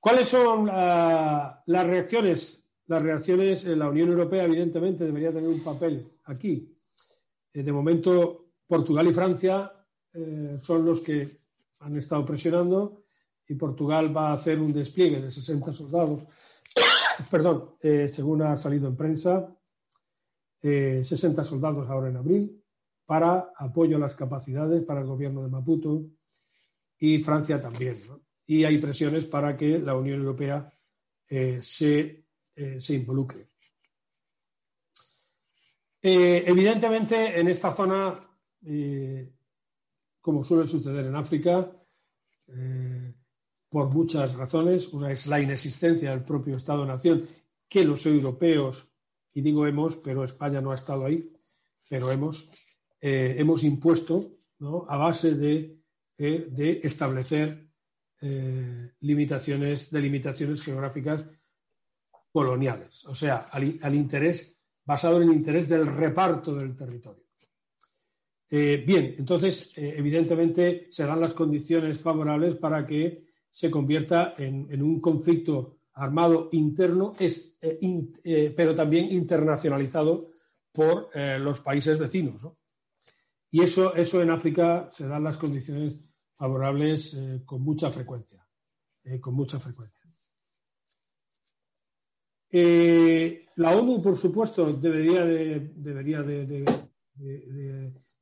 [SPEAKER 1] ¿Cuáles son las reacciones? Las reacciones, la Unión Europea, evidentemente, debería tener un papel aquí. de momento, Portugal y Francia eh, son los que han estado presionando y Portugal va a hacer un despliegue de 60 soldados, <coughs> perdón, eh, según ha salido en prensa, 60 eh, soldados ahora en abril para apoyo a las capacidades para el gobierno de Maputo y Francia también. Y hay presiones para que la Unión Europea se, se, involucre. evidentemente, en esta zona como suele suceder en África, eh, por muchas razones. Una es la inexistencia del propio Estado-Nación, que los europeos, y digo hemos, pero España no ha estado ahí, pero hemos, eh, hemos impuesto a base de, eh, de establecer limitaciones, delimitaciones geográficas coloniales, o sea, al interés, basado en el interés del reparto del territorio. Eh, bien, entonces, eh, evidentemente, se dan las condiciones favorables para que se convierta en, un conflicto armado interno, eh, pero también internacionalizado por los países vecinos. Y eso, eso en África se dan las condiciones favorables con mucha frecuencia. con mucha frecuencia. La ONU, por supuesto, debería de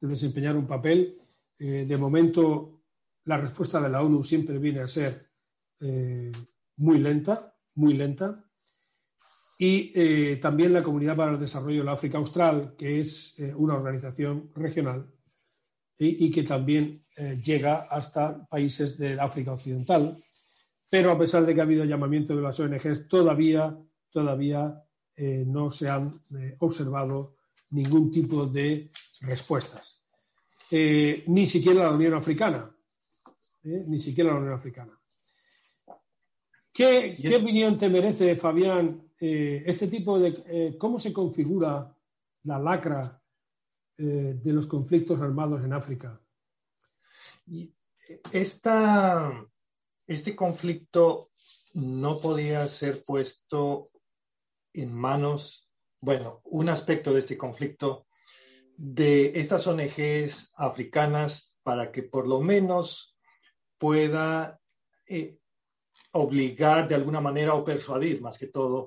[SPEAKER 1] desempeñar un papel. Eh, de momento, la respuesta de la ONU siempre viene a ser eh, muy lenta, muy lenta. Y eh, también la Comunidad para el Desarrollo de la África Austral, que es una organización regional y, que también llega hasta países del África Occidental. Pero a pesar de que ha habido llamamiento de las ONGs, todavía, todavía no se han observado ningún tipo de respuestas. Eh, ni siquiera la Unión Africana. Eh, ni siquiera la Unión Africana. ¿Qué, opinión te merece, Fabián, eh, este tipo de... cómo se configura la lacra de los conflictos armados en África?
[SPEAKER 2] Esta, este conflicto no podía ser puesto en manos, bueno, un aspecto de este conflicto de estas ONGs africanas para que por lo menos pueda eh, obligar de alguna manera o persuadir más que todo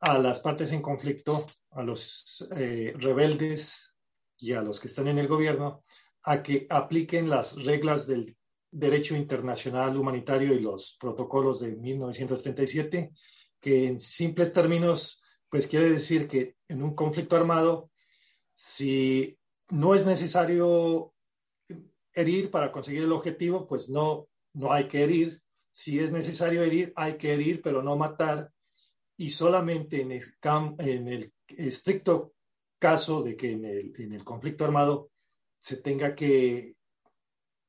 [SPEAKER 2] a las partes en conflicto, a los eh, rebeldes y a los que están en el gobierno, a que apliquen las reglas del derecho internacional humanitario y los protocolos de 1937, que en simples términos, pues quiere decir que en un conflicto armado si no es necesario herir para conseguir el objetivo, pues no, no hay que herir. Si es necesario herir, hay que herir, pero no matar. Y solamente en el, en el estricto caso de que en el, en el conflicto armado se tenga que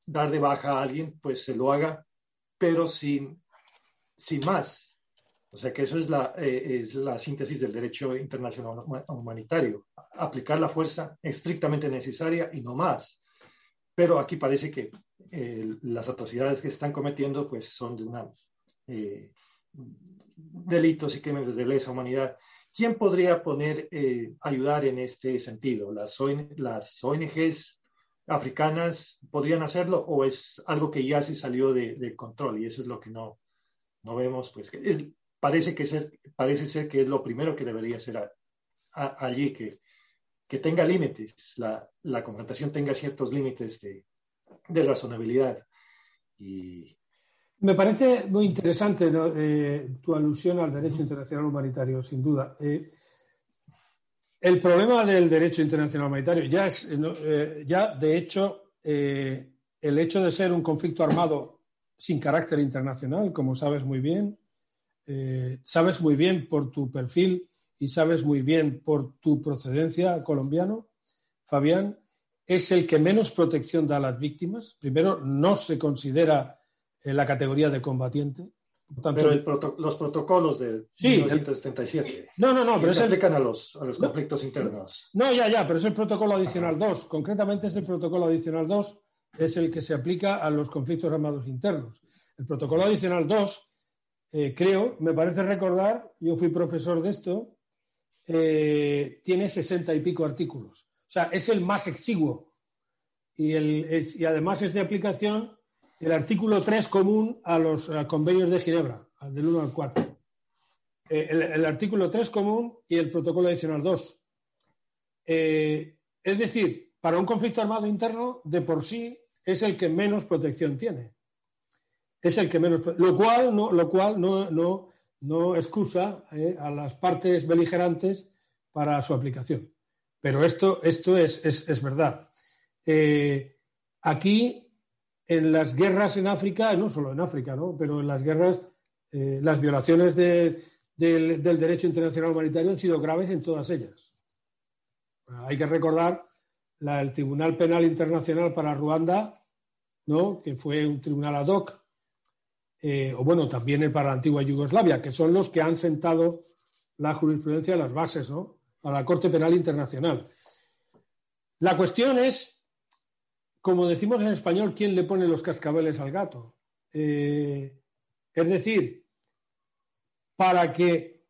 [SPEAKER 2] dar de baja a alguien, pues se lo haga, pero sin, sin más. O sea que eso es la, eh, es la síntesis del derecho internacional humanitario, aplicar la fuerza estrictamente necesaria y no más. Pero aquí parece que eh, las atrocidades que están cometiendo pues son de una, eh, delitos y crímenes de lesa humanidad. ¿Quién podría poner, ayudar en este sentido? ¿Las, las ONGs africanas podrían hacerlo o es algo que ya se salió de, control y eso es lo que no, no vemos, pues parece, que ser, parece ser que es lo primero que debería ser allí, que, que tenga límites, la, la confrontación tenga ciertos límites de, de razonabilidad. Y...
[SPEAKER 1] Me parece muy interesante eh, tu alusión al derecho internacional humanitario, sin duda. Eh, el problema del derecho internacional humanitario ya es, eh, ya de hecho, eh, el hecho de ser un conflicto armado sin carácter internacional, como sabes muy bien, eh, sabes muy bien por tu perfil y sabes muy bien por tu procedencia colombiano, Fabián, es el que menos protección da a las víctimas. Primero, no se considera en la categoría de combatiente.
[SPEAKER 2] pero los protocolos de sí, 1977
[SPEAKER 1] no, no, no,
[SPEAKER 2] pero se aplican a los, a los conflictos internos.
[SPEAKER 1] No, ya, ya, pero es el protocolo adicional 2. Concretamente es el protocolo adicional 2, es el que se aplica a los conflictos armados internos. El protocolo adicional 2, eh, creo, me parece recordar, yo fui profesor de esto, eh, tiene sesenta y pico artículos. O sea, es el más exiguo. Y, el, y además es de aplicación el artículo 3 común a los convenios de Ginebra, del 1 al 4. Eh, el, artículo 3 común y el protocolo adicional 2. Eh, es decir, para un conflicto armado interno, de por sí es el que menos protección tiene. Es el que menos. Lo cual no, lo cual no, no, no excusa eh, a las partes beligerantes para su aplicación. Pero esto, esto es, es, es verdad. aquí en las guerras en África, no solo en África, ¿no? pero en las guerras, eh, las violaciones del, derecho internacional humanitario han sido graves en todas ellas. hay que recordar el Tribunal Penal Internacional para Ruanda, ¿no? que fue un tribunal ad hoc, eh, o bueno, también para la antigua Yugoslavia, que son los que han sentado la jurisprudencia de las bases ¿no? para la Corte Penal Internacional. La cuestión es como decimos en español, ¿quién le pone los cascabeles al gato? Eh, es decir, para que,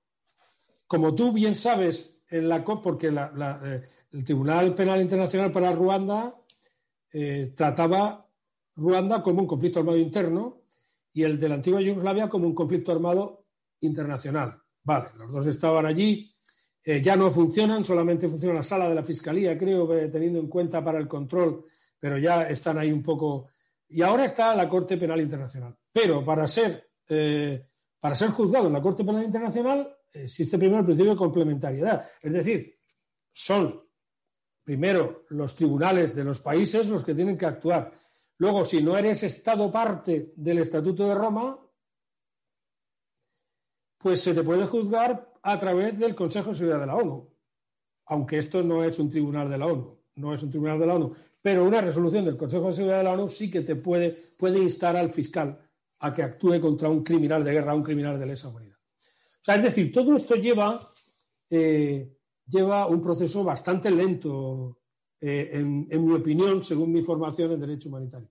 [SPEAKER 1] como tú bien sabes, en la porque eh, el Tribunal Penal Internacional para Ruanda trataba Ruanda como un conflicto armado interno y el de la antigua Yugoslavia como un conflicto armado internacional. Vale, los dos estaban allí, ya no funcionan, solamente funciona la sala de la Fiscalía, creo, teniendo en cuenta para el control pero ya están ahí un poco. Y ahora está la Corte Penal Internacional. Pero para ser, eh, para ser juzgado en la Corte Penal Internacional existe primero el principio de complementariedad. Es decir, son primero los tribunales de los países los que tienen que actuar. Luego, si no eres Estado parte del Estatuto de Roma, pues se te puede juzgar a través del Consejo de Seguridad de la ONU. Aunque esto no es un tribunal de la ONU, no es un tribunal de la ONU, pero una resolución del Consejo de Seguridad de la ONU sí que te puede, instar al fiscal a que actúe contra un criminal de guerra, un criminal de lesa humanidad. O sea, es decir, todo esto lleva, eh, lleva un proceso bastante lento, eh, en, mi opinión, según mi formación en Derecho Humanitario.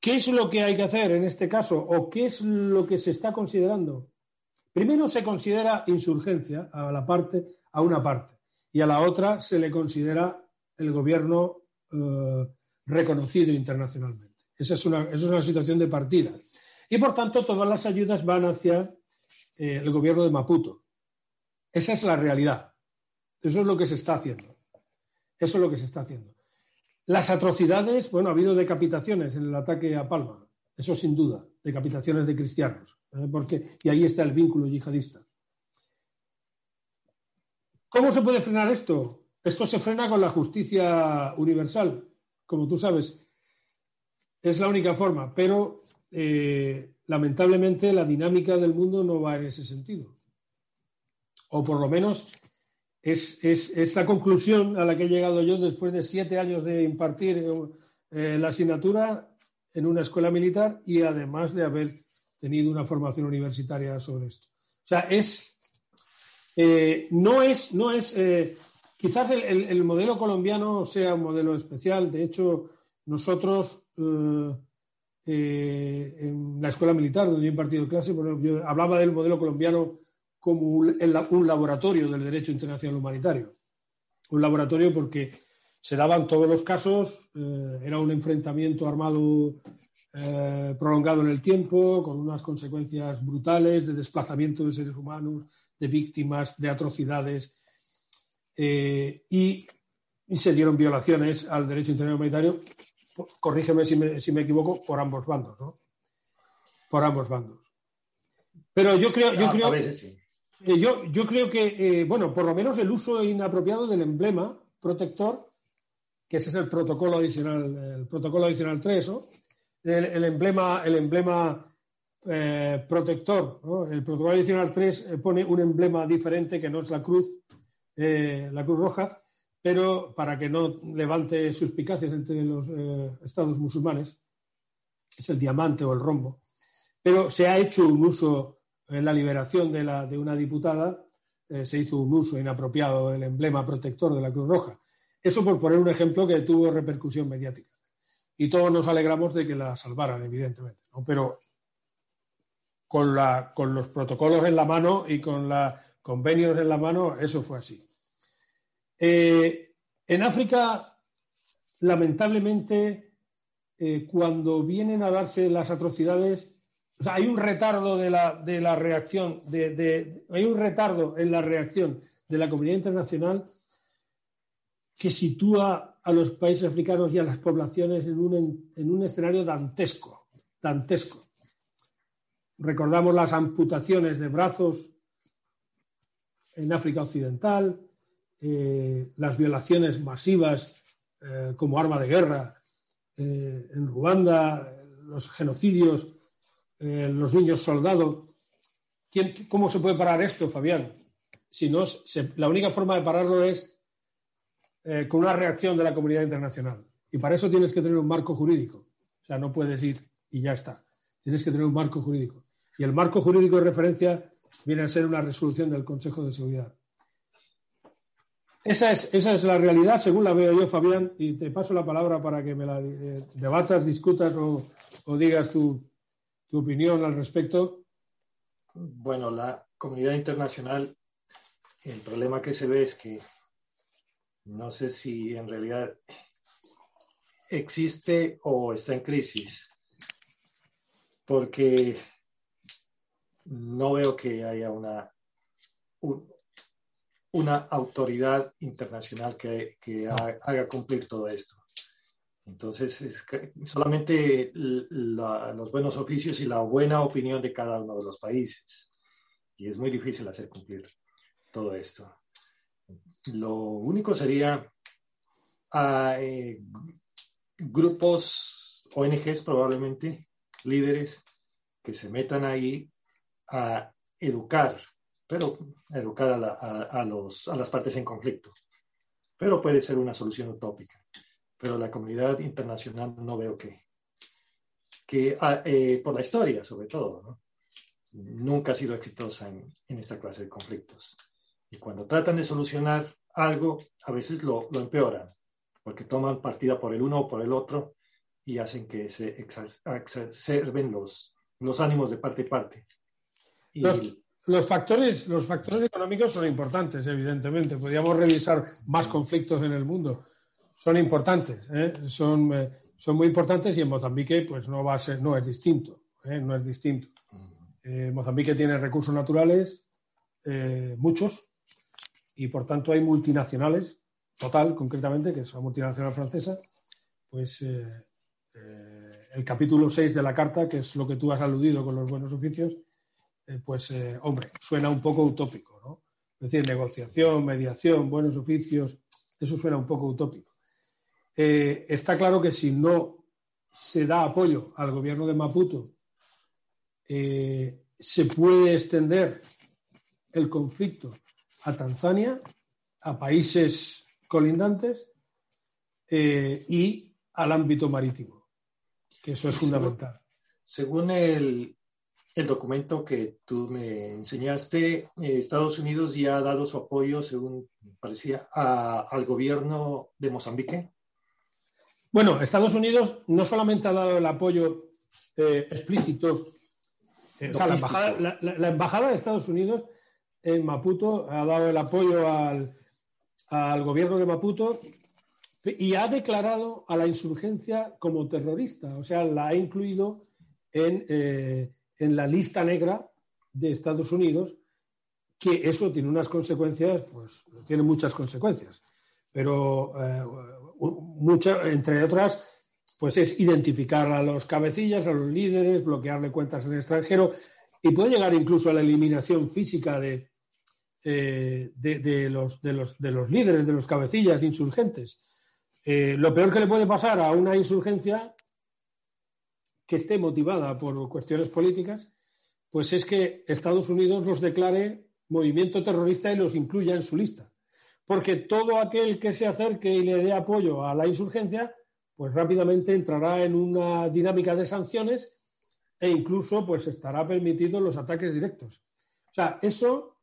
[SPEAKER 1] ¿Qué es lo que hay que hacer en este caso o qué es lo que se está considerando? Primero se considera insurgencia a la parte, a una parte, y a la otra se le considera el gobierno eh, reconocido internacionalmente. Esa es, una, es, una, situación de partida. Y por tanto, todas las ayudas van hacia eh, el gobierno de Maputo. Esa es la realidad. Eso es lo que se está haciendo. Eso es lo que se está haciendo. Las atrocidades, bueno, ha habido decapitaciones en el ataque a Palma, eso sin duda, decapitaciones de cristianos, ¿eh? porque, y ahí está el vínculo yihadista. ¿Cómo se puede frenar esto? Esto se frena con la justicia universal, como tú sabes. Es la única forma, pero eh, lamentablemente la dinámica del mundo no va en ese sentido. O por lo menos es, es, la conclusión a la que he llegado yo después de siete años de impartir eh, la asignatura en una escuela militar y además de haber tenido una formación universitaria sobre esto. O sea, es, eh, no es, no es eh, quizás el, modelo colombiano sea un modelo especial. De hecho, nosotros en la escuela militar donde he impartido clase, yo hablaba del modelo colombiano como un, laboratorio del derecho internacional humanitario. Un laboratorio porque se daban todos los casos, eh, era un enfrentamiento armado eh, prolongado en el tiempo, con unas consecuencias brutales de desplazamiento de seres humanos, de víctimas, de atrocidades, eh, y, se dieron violaciones al derecho internacional humanitario, corrígeme si me, si me equivoco, por ambos bandos, ¿no? Por ambos bandos. Pero yo creo, yo creo, eh, yo, yo, creo que, eh, bueno, por lo menos el uso inapropiado del emblema protector, que ese es el protocolo adicional, el protocolo adicional 3, el, emblema, el emblema eh, protector, el protocolo adicional 3 pone un emblema diferente que no es la cruz, la cruz roja, pero para que no levante suspicacias entre los estados musulmanes, es el diamante o el rombo. Pero se ha hecho un uso en la liberación de, la, de una diputada eh, se hizo un uso inapropiado del emblema protector de la Cruz Roja. Eso por poner un ejemplo que tuvo repercusión mediática. Y todos nos alegramos de que la salvaran, evidentemente. Pero con, los protocolos en la mano y con los convenios en la mano, eso fue así. Eh, en África, lamentablemente, eh, cuando vienen a darse las atrocidades, o sea, hay un retardo de la, de la reacción, de, hay un en la reacción de la comunidad internacional que sitúa a los países africanos y a las poblaciones en un, en un escenario dantesco, dantesco. Recordamos las amputaciones de brazos en África Occidental, eh, las violaciones masivas eh, como arma de guerra eh, en Ruanda, los genocidios eh, los niños soldados. ¿Cómo se puede parar esto, Fabián? Si no, la única forma de pararlo es eh, con una reacción de la comunidad internacional. Y para eso tienes que tener un marco jurídico. O sea, no puedes ir y ya está. Tienes que tener un marco jurídico. Y el marco jurídico de referencia viene a ser una resolución del Consejo de Seguridad. Esa es, esa es la realidad, según la veo yo, Fabián, y te paso la palabra para que me la eh, debatas, discutas o, o digas tu, tu opinión al respecto.
[SPEAKER 2] Bueno, la comunidad internacional, el problema que se ve es que no sé si en realidad existe o está en crisis, porque no veo que haya una, una autoridad internacional que, haga cumplir todo esto. Entonces, es solamente los buenos oficios y la buena opinión de cada uno de los países. Y es muy difícil hacer cumplir todo esto. Lo único sería a, ah, eh, grupos, ONGs probablemente, líderes, que se metan ahí a educar, pero educar a, los, a las partes en conflicto. Pero puede ser una solución utópica pero la comunidad internacional no veo que, que ah, eh, por la historia sobre todo, nunca ha sido exitosa en, esta clase de conflictos. Y cuando tratan de solucionar algo, a veces lo, lo, empeoran, porque toman partida por el uno o por el otro y hacen que se exacerben los, los ánimos de parte y parte.
[SPEAKER 1] los, factores, los factores económicos son importantes, evidentemente. Podríamos revisar más conflictos en el mundo, son importantes, ¿eh? son, eh, son muy importantes y en Mozambique pues no va a ser, no es distinto, ¿eh? no es distinto. Mozambique tiene recursos naturales, muchos, y por tanto hay multinacionales, total concretamente, que es la multinacional francesa, pues el capítulo 6 de la carta, que es lo que tú has aludido con los buenos oficios, pues hombre, suena un poco utópico, ¿no? Es decir, negociación, mediación, buenos oficios, eso suena un poco utópico. Eh, está claro que si no se da apoyo al gobierno de Maputo, eh, se puede extender el conflicto a Tanzania a países colindantes y al ámbito marítimo, que eso es fundamental.
[SPEAKER 2] Según el, el documento que tú me enseñaste, eh, Estados Unidos ya ha dado su apoyo, según parecía, al gobierno de Mozambique.
[SPEAKER 1] Bueno, Estados Unidos no solamente ha dado el apoyo eh, explícito, eh, o sea, la embajada, de Estados Unidos en Maputo ha dado el apoyo al, al gobierno de Maputo y ha declarado a la insurgencia como terrorista, o sea, la ha incluido en en la lista negra de Estados Unidos, que eso tiene unas consecuencias, pues tiene muchas consecuencias, pero eh, entre otras, pues es identificar a los cabecillas, a los líderes, bloquearle cuentas en el extranjero y puede llegar incluso a la eliminación física de, eh, de, los, de, los, de los líderes, de los cabecillas insurgentes. Eh, lo peor que le puede pasar a una insurgencia que esté motivada por cuestiones políticas, pues es que Estados Unidos los declare movimiento terrorista y los incluya en su lista. Porque todo aquel que se acerque y le dé apoyo a la insurgencia, pues rápidamente entrará en una dinámica de sanciones e incluso pues estará permitido los ataques directos. O sea, eso,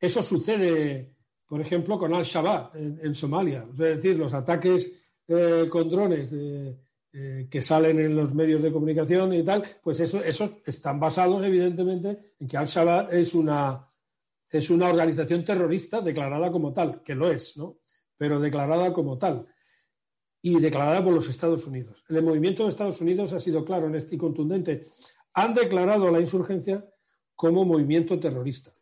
[SPEAKER 1] eso sucede, por ejemplo, con Al-Shabaab en, Somalia. Es decir, los ataques eh, con drones de, eh, que salen en los medios de comunicación y tal, pues eso, esos están basados evidentemente en que Al-Shabaab es una, es una organización terrorista declarada como tal, que lo es, ¿no? Pero declarada como tal y declarada por los Estados Unidos. El movimiento de Estados Unidos ha sido claro y contundente. Han declarado la insurgencia como movimiento terrorista.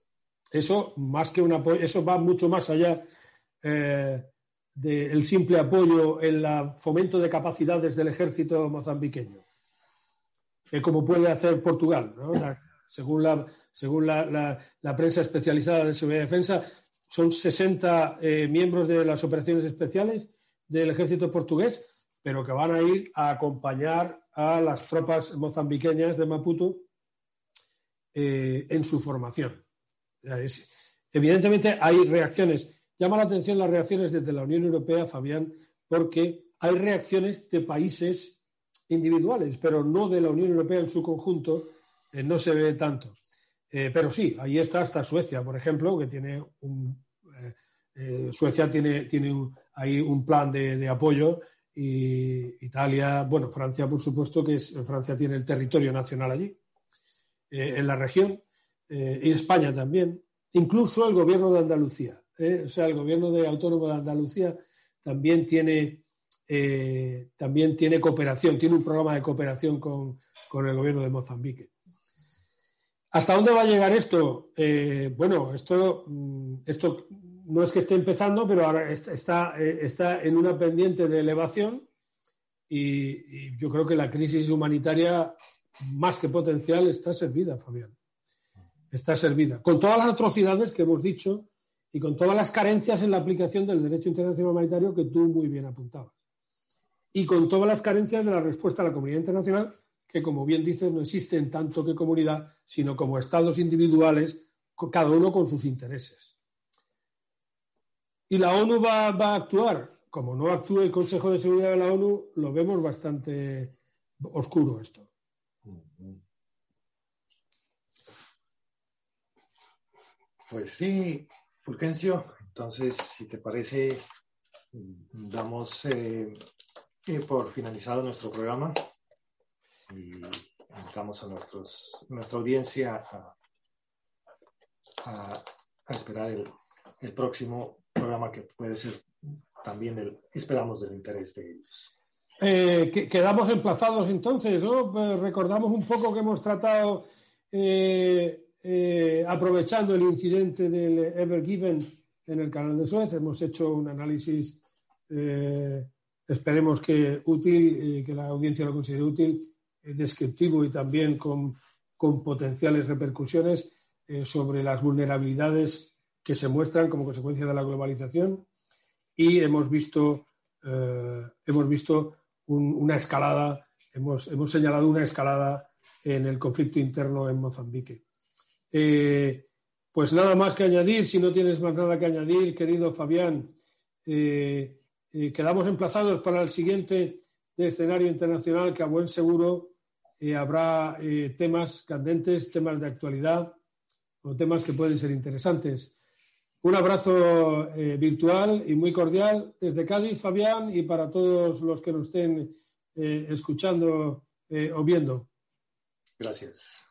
[SPEAKER 1] Eso, más que una, eso va mucho más allá eh, del simple apoyo en el fomento de capacidades del ejército mozambiqueño, que como puede hacer Portugal. Según la, según la, prensa especializada de seguridad y defensa, son 60 eh, miembros de las operaciones especiales del ejército portugués, pero que van a ir a acompañar a las tropas mozambiqueñas de Maputo eh, en su formación. evidentemente hay reacciones Llama la atención las reacciones desde la Unión Europea, Fabián, porque hay reacciones de países individuales, pero no de la Unión Europea en su conjunto, eh, no se ve tanto. Eh, pero sí, ahí está hasta Suecia, por ejemplo, que tiene un. Eh, Suecia tiene, tiene un, ahí un plan de, apoyo y Italia, bueno, Francia, por supuesto, que es, Francia tiene el territorio nacional allí, en la región, y España también, incluso el gobierno de Andalucía. o sea, el gobierno de autónomo de Andalucía también tiene, también tiene cooperación, tiene un programa de cooperación con, el gobierno de Mozambique. ¿Hasta dónde va a llegar esto? Eh, bueno, esto, mm, esto no es que esté empezando, pero ahora está, está en una pendiente de elevación y, y, yo creo que la crisis humanitaria, más que potencial, está servida, Fabián. Está servida. Con todas las atrocidades que hemos dicho y con todas las carencias en la aplicación del derecho internacional humanitario que tú muy bien apuntabas. Y con todas las carencias de la respuesta a la comunidad internacional, que como bien dices, no existen tanto que comunidad, sino como estados individuales, cada uno con sus intereses. ¿Y la ONU va, va a actuar? Como no actúa el Consejo de Seguridad de la ONU, lo vemos bastante oscuro esto.
[SPEAKER 2] Pues sí, Fulgencio, entonces, si te parece, damos eh, eh, por finalizado nuestro programa y invitamos a nuestros, nuestra audiencia a, esperar el, próximo programa que puede ser también, el, esperamos, del interés de ellos.
[SPEAKER 1] Eh, quedamos emplazados entonces, ¿no? Pues recordamos un poco que hemos tratado eh, aprovechando el incidente del Ever Given en el canal de Suez, hemos hecho un análisis, eh, esperemos que útil, que la audiencia lo considere útil, eh, descriptivo y también con, potenciales repercusiones sobre las vulnerabilidades que se muestran como consecuencia de la globalización y hemos visto, hemos visto una escalada, hemos, hemos señalado una escalada en el conflicto interno en Mozambique. Eh, Pues nada más que añadir, si no tienes más nada que añadir, querido Fabián, eh, eh, quedamos emplazados para el siguiente escenario internacional que a buen seguro habrá temas candentes, temas de actualidad o temas que pueden ser interesantes. Un abrazo virtual y muy cordial desde Cádiz, Fabián, y para todos los que nos estén escuchando o viendo.
[SPEAKER 2] Gracias.